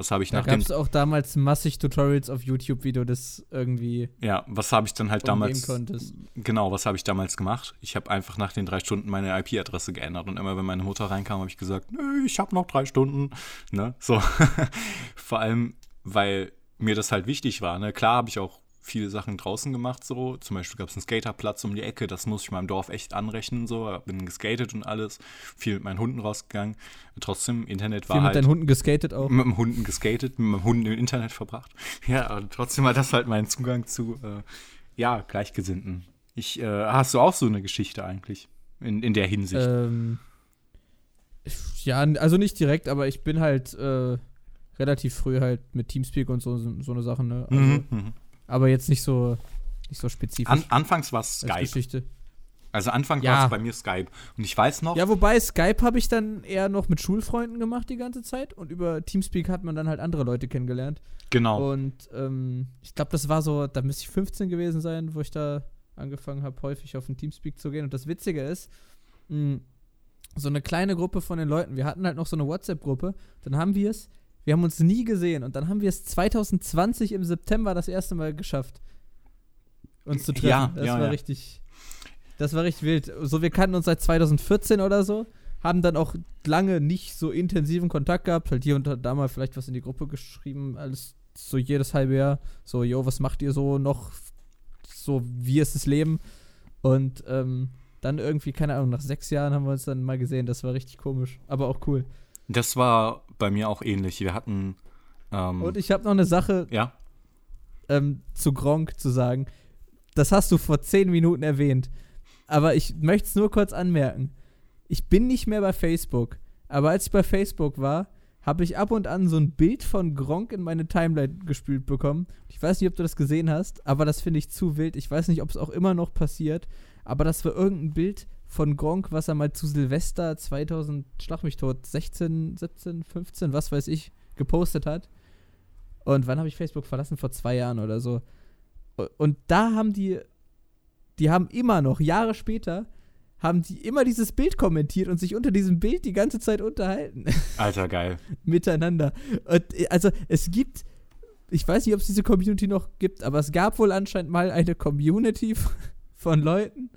[SPEAKER 1] Was habe ich
[SPEAKER 2] da
[SPEAKER 1] nach
[SPEAKER 2] gab
[SPEAKER 1] dem.
[SPEAKER 2] es auch damals massig Tutorials auf YouTube, wie du das irgendwie
[SPEAKER 1] Ja, was habe ich dann halt damals.
[SPEAKER 2] konntest.
[SPEAKER 1] Genau, was habe ich damals gemacht? Ich habe einfach nach den drei Stunden meine IP-Adresse geändert und immer wenn meine Mutter reinkam, habe ich gesagt, nö, ich habe noch drei Stunden. Ne? So. Vor allem, weil mir das halt wichtig war. Ne? Klar habe ich auch viele Sachen draußen gemacht, so. Zum Beispiel gab es einen Skaterplatz um die Ecke, das muss ich meinem Dorf echt anrechnen, so. Bin geskatet und alles, viel mit meinen Hunden rausgegangen. Trotzdem, Internet war
[SPEAKER 2] Viel mit
[SPEAKER 1] halt
[SPEAKER 2] deinen Hunden geskatet auch.
[SPEAKER 1] mit dem Hunden geskatet, mit meinem Hunden im Internet verbracht. Ja, aber trotzdem war das halt mein Zugang zu, äh, ja, Gleichgesinnten. Ich, äh, hast du auch so eine Geschichte eigentlich in, in der Hinsicht?
[SPEAKER 2] Ähm, ja, also nicht direkt, aber ich bin halt äh, relativ früh halt mit Teamspeak und so, so eine Sache, ne? Also,
[SPEAKER 1] Mhm, mhm.
[SPEAKER 2] Aber jetzt nicht so, nicht so spezifisch
[SPEAKER 1] An, anfangs war es
[SPEAKER 2] als
[SPEAKER 1] Skype.
[SPEAKER 2] Geschichte.
[SPEAKER 1] Also Anfang
[SPEAKER 2] Ja.
[SPEAKER 1] war es bei mir Skype. Und ich weiß noch,
[SPEAKER 2] Ja, wobei Skype habe ich dann eher noch mit Schulfreunden gemacht die ganze Zeit und über Teamspeak hat man dann halt andere Leute kennengelernt.
[SPEAKER 1] genau.
[SPEAKER 2] Und ähm, ich glaube, das war so, da müsste ich 15 gewesen sein, wo ich da angefangen habe, häufig auf den Teamspeak zu gehen. Und das Witzige ist, mh, so eine kleine Gruppe von den Leuten, wir hatten halt noch so eine WhatsApp-Gruppe, dann haben wir es, wir haben uns nie gesehen und dann haben wir es 2020 im September das erste Mal geschafft, uns zu treffen.
[SPEAKER 1] Ja,
[SPEAKER 2] das
[SPEAKER 1] ja,
[SPEAKER 2] war
[SPEAKER 1] ja.
[SPEAKER 2] richtig, das war richtig wild. So, wir kannten uns seit 2014 oder so, haben dann auch lange nicht so intensiven Kontakt gehabt, halt hier und da mal vielleicht was in die Gruppe geschrieben, alles so jedes halbe Jahr, so, yo, was macht ihr so noch, so, wie ist das Leben? Und ähm, dann irgendwie, keine Ahnung, nach sechs Jahren haben wir uns dann mal gesehen, das war richtig komisch, aber auch cool.
[SPEAKER 1] Das war bei mir auch ähnlich. Wir hatten. Ähm,
[SPEAKER 2] Und ich habe noch eine Sache
[SPEAKER 1] ja,
[SPEAKER 2] ähm, zu Gronk zu sagen. Das hast du vor zehn Minuten erwähnt. Aber ich möchte es nur kurz anmerken. Ich bin nicht mehr bei Facebook. Aber als ich bei Facebook war, habe ich ab und an so ein Bild von Gronk in meine Timeline gespült bekommen. Ich weiß nicht, ob du das gesehen hast, aber das finde ich zu wild. Ich weiß nicht, ob es auch immer noch passiert. Aber das war irgendein Bild von Gronk, was er mal zu Silvester 2000, schlag mich tot, 16, 17, 15, was weiß ich, gepostet hat. Und wann habe ich Facebook verlassen? Vor zwei Jahren oder so. Und da haben die, die haben immer noch, Jahre später, haben die immer dieses Bild kommentiert und sich unter diesem Bild die ganze Zeit unterhalten.
[SPEAKER 1] Alter, geil.
[SPEAKER 2] miteinander. Und, äh, also es gibt, ich weiß nicht, ob es diese Community noch gibt, aber es gab wohl anscheinend mal eine Community von Leuten,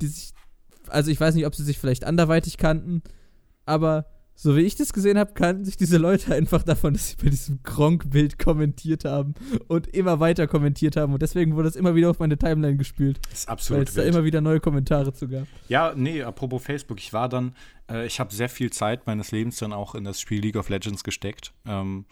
[SPEAKER 2] die sich, also ich weiß nicht, ob sie sich vielleicht anderweitig kannten, aber so wie ich das gesehen habe, kannten sich diese Leute einfach davon, dass sie bei diesem Gronk-Bild kommentiert haben und immer weiter kommentiert haben. Und deswegen wurde es immer wieder auf meine Timeline gespült,
[SPEAKER 1] Das ist
[SPEAKER 2] weil
[SPEAKER 1] absolut
[SPEAKER 2] es da immer wieder neue Kommentare zu gab.
[SPEAKER 1] Ja, nee, apropos Facebook, ich war dann, äh, ich habe sehr viel Zeit meines Lebens dann auch in das Spiel League of Legends gesteckt. Ähm,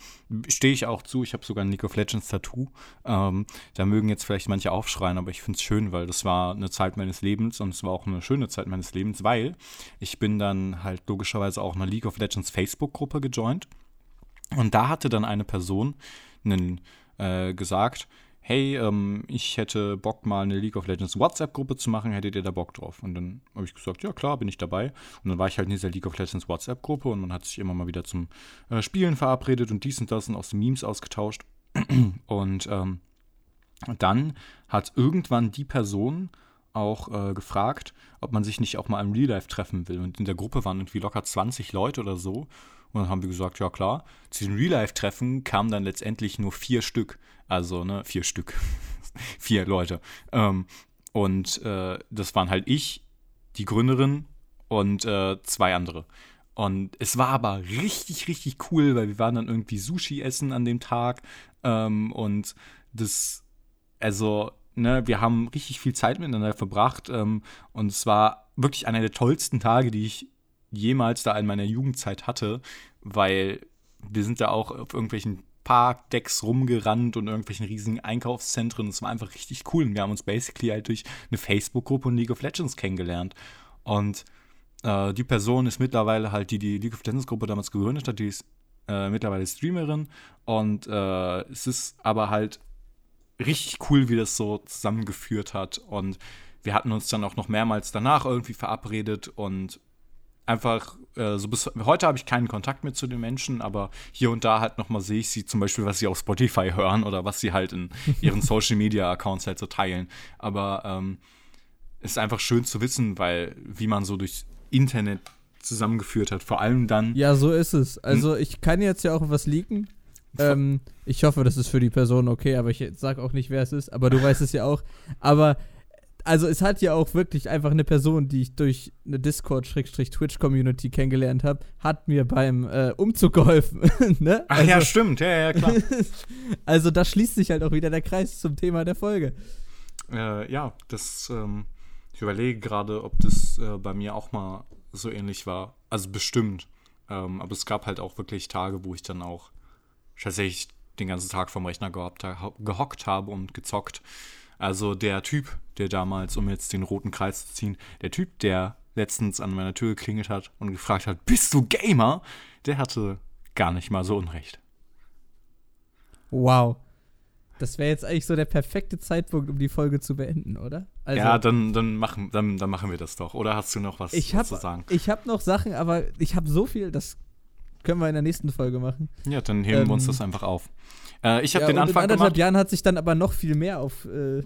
[SPEAKER 1] Stehe ich auch zu, ich habe sogar ein League of Legends Tattoo. Ähm, da mögen jetzt vielleicht manche aufschreien, aber ich finde es schön, weil das war eine Zeit meines Lebens und es war auch eine schöne Zeit meines Lebens, weil ich bin dann halt logischerweise auch einer League of Legends Facebook-Gruppe gejoint. Und da hatte dann eine Person einen, äh, gesagt, hey, ähm, ich hätte Bock mal eine League of Legends WhatsApp-Gruppe zu machen, hättet ihr da Bock drauf? Und dann habe ich gesagt, ja klar, bin ich dabei. Und dann war ich halt in dieser League of Legends WhatsApp-Gruppe und man hat sich immer mal wieder zum äh, Spielen verabredet und dies und das und aus den Memes ausgetauscht. Und ähm, dann hat irgendwann die Person auch äh, gefragt, ob man sich nicht auch mal im Real Life treffen will. Und in der Gruppe waren irgendwie locker 20 Leute oder so. Und dann haben wir gesagt, ja klar. Zu diesem Real Life-Treffen kamen dann letztendlich nur vier Stück. Also, ne, vier Stück. vier Leute. Ähm, und äh, das waren halt ich, die Gründerin und äh, zwei andere. Und es war aber richtig, richtig cool, weil wir waren dann irgendwie Sushi essen an dem Tag. Ähm, und das, also, ne, wir haben richtig viel Zeit miteinander verbracht. Ähm, und es war wirklich einer der tollsten Tage, die ich jemals da in meiner Jugendzeit hatte, weil wir sind da auch auf irgendwelchen Parkdecks rumgerannt und irgendwelchen riesigen Einkaufszentren. Es war einfach richtig cool. Und wir haben uns basically halt durch eine Facebook-Gruppe und League of Legends kennengelernt. Und äh, die Person ist mittlerweile halt die, die League of Legends-Gruppe damals gegründet hat, die ist äh, mittlerweile Streamerin. Und äh, es ist aber halt richtig cool, wie das so zusammengeführt hat. Und wir hatten uns dann auch noch mehrmals danach irgendwie verabredet und einfach äh, so bis heute habe ich keinen Kontakt mehr zu den Menschen, aber hier und da halt nochmal sehe ich sie zum Beispiel, was sie auf Spotify hören oder was sie halt in ihren Social Media Accounts halt so teilen. Aber ähm, ist einfach schön zu wissen, weil wie man so durchs Internet zusammengeführt hat, vor allem dann.
[SPEAKER 2] Ja, so ist es. Also ich kann jetzt ja auch was leaken. Ähm, ich hoffe, das ist für die Person okay, aber ich sag auch nicht, wer es ist, aber du weißt es ja auch. Aber also es hat ja auch wirklich einfach eine Person, die ich durch eine Discord-Twitch-Community kennengelernt habe, hat mir beim äh, Umzug geholfen. ne?
[SPEAKER 1] Ach ja, stimmt, ja, ja, klar.
[SPEAKER 2] also da schließt sich halt auch wieder der Kreis zum Thema der Folge.
[SPEAKER 1] Äh, ja, das, ähm, ich überlege gerade, ob das äh, bei mir auch mal so ähnlich war. Also bestimmt. Ähm, aber es gab halt auch wirklich Tage, wo ich dann auch tatsächlich den ganzen Tag vom Rechner gehabt, gehockt habe und gezockt. Also der Typ, der damals, um jetzt den roten Kreis zu ziehen, der Typ, der letztens an meiner Tür geklingelt hat und gefragt hat, bist du Gamer? Der hatte gar nicht mal so Unrecht.
[SPEAKER 2] Wow. Das wäre jetzt eigentlich so der perfekte Zeitpunkt, um die Folge zu beenden, oder?
[SPEAKER 1] Also, ja, dann, dann, machen, dann, dann machen wir das doch. Oder hast du noch was
[SPEAKER 2] ich hab,
[SPEAKER 1] zu sagen?
[SPEAKER 2] Ich habe noch Sachen, aber ich habe so viel, das können wir in der nächsten Folge machen.
[SPEAKER 1] Ja, dann heben ähm, wir uns ähm, das einfach auf. Äh, ich habe ja, den Anfang
[SPEAKER 2] in anderthalb gemacht. Jahren hat sich dann aber noch viel mehr auf äh,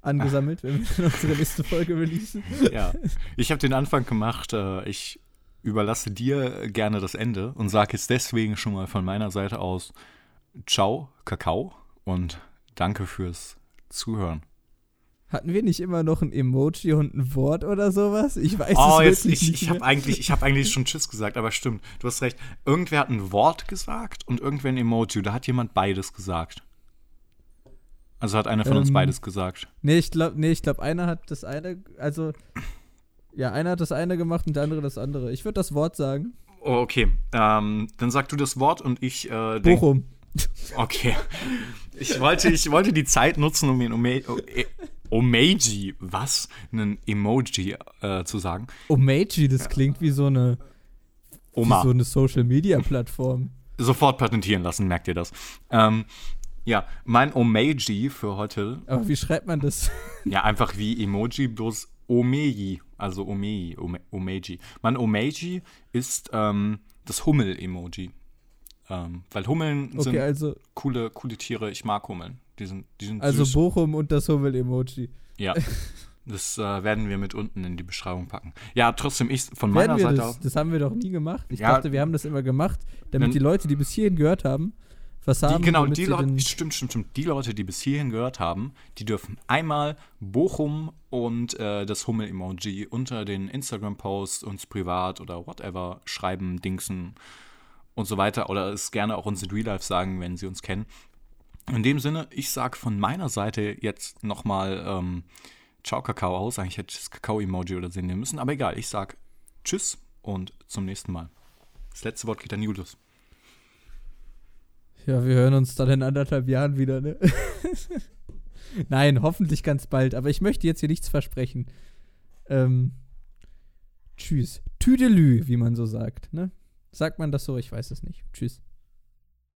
[SPEAKER 2] angesammelt, wenn wir unsere nächste Folge releasen.
[SPEAKER 1] Ja, ich habe den Anfang gemacht. Äh, ich überlasse dir gerne das Ende und sage jetzt deswegen schon mal von meiner Seite aus Ciao, Kakao und danke fürs Zuhören.
[SPEAKER 2] Hatten wir nicht immer noch ein Emoji und ein Wort oder sowas? Ich weiß
[SPEAKER 1] oh,
[SPEAKER 2] es
[SPEAKER 1] jetzt, ich, nicht. Ich habe eigentlich, ich hab eigentlich schon Tschüss gesagt, aber stimmt. Du hast recht. Irgendwer hat ein Wort gesagt und irgendwer ein Emoji. Da hat jemand beides gesagt. Also hat einer von ähm, uns beides gesagt.
[SPEAKER 2] Nee, ich glaube, nee, glaub, einer hat das eine, also, ja, einer hat das eine gemacht und der andere das andere. Ich würde das Wort sagen.
[SPEAKER 1] Oh, okay. Ähm, dann sag du das Wort und ich äh,
[SPEAKER 2] Bochum.
[SPEAKER 1] Okay. Ich wollte, ich wollte die Zeit nutzen, um ihn um, Omeji, was? Einen Emoji äh, zu sagen.
[SPEAKER 2] Omeji, das klingt wie so eine, Oma. Wie so eine Social-Media-Plattform.
[SPEAKER 1] Sofort patentieren lassen, merkt ihr das. Ähm, ja, mein Omeji für heute.
[SPEAKER 2] Aber wie schreibt man das?
[SPEAKER 1] Ja, einfach wie Emoji, bloß Omeji. Also Omeji, Ome, Omeji. Mein Omeji ist ähm, das Hummel-Emoji. Ähm, weil Hummeln okay, sind also, coole, coole Tiere. Ich mag Hummeln. Die sind, die sind
[SPEAKER 2] also
[SPEAKER 1] süß.
[SPEAKER 2] Bochum und das Hummel-Emoji.
[SPEAKER 1] Ja. Das äh, werden wir mit unten in die Beschreibung packen. Ja, trotzdem, ich von meiner Seite
[SPEAKER 2] das?
[SPEAKER 1] aus.
[SPEAKER 2] Das haben wir doch nie gemacht. Ich ja, dachte, wir haben das immer gemacht, damit die Leute, die bis hierhin gehört haben, was haben.
[SPEAKER 1] Die, genau, die Leute, stimmt, stimmt, stimmt. Die Leute, die bis hierhin gehört haben, die dürfen einmal Bochum und äh, das Hummel-Emoji unter den Instagram-Posts uns privat oder whatever schreiben, dingsen und so weiter. Oder es gerne auch uns in Real Life sagen, wenn sie uns kennen. In dem Sinne, ich sage von meiner Seite jetzt nochmal ähm, Ciao Kakao aus. Eigentlich hätte ich das Kakao-Emoji oder sehen müssen, aber egal. Ich sage Tschüss und zum nächsten Mal. Das letzte Wort geht an Julius.
[SPEAKER 2] Ja, wir hören uns dann in anderthalb Jahren wieder, ne? Nein, hoffentlich ganz bald. Aber ich möchte jetzt hier nichts versprechen. Ähm, tschüss. Tüdelü, wie man so sagt, ne? Sagt man das so? Ich weiß es nicht. Tschüss.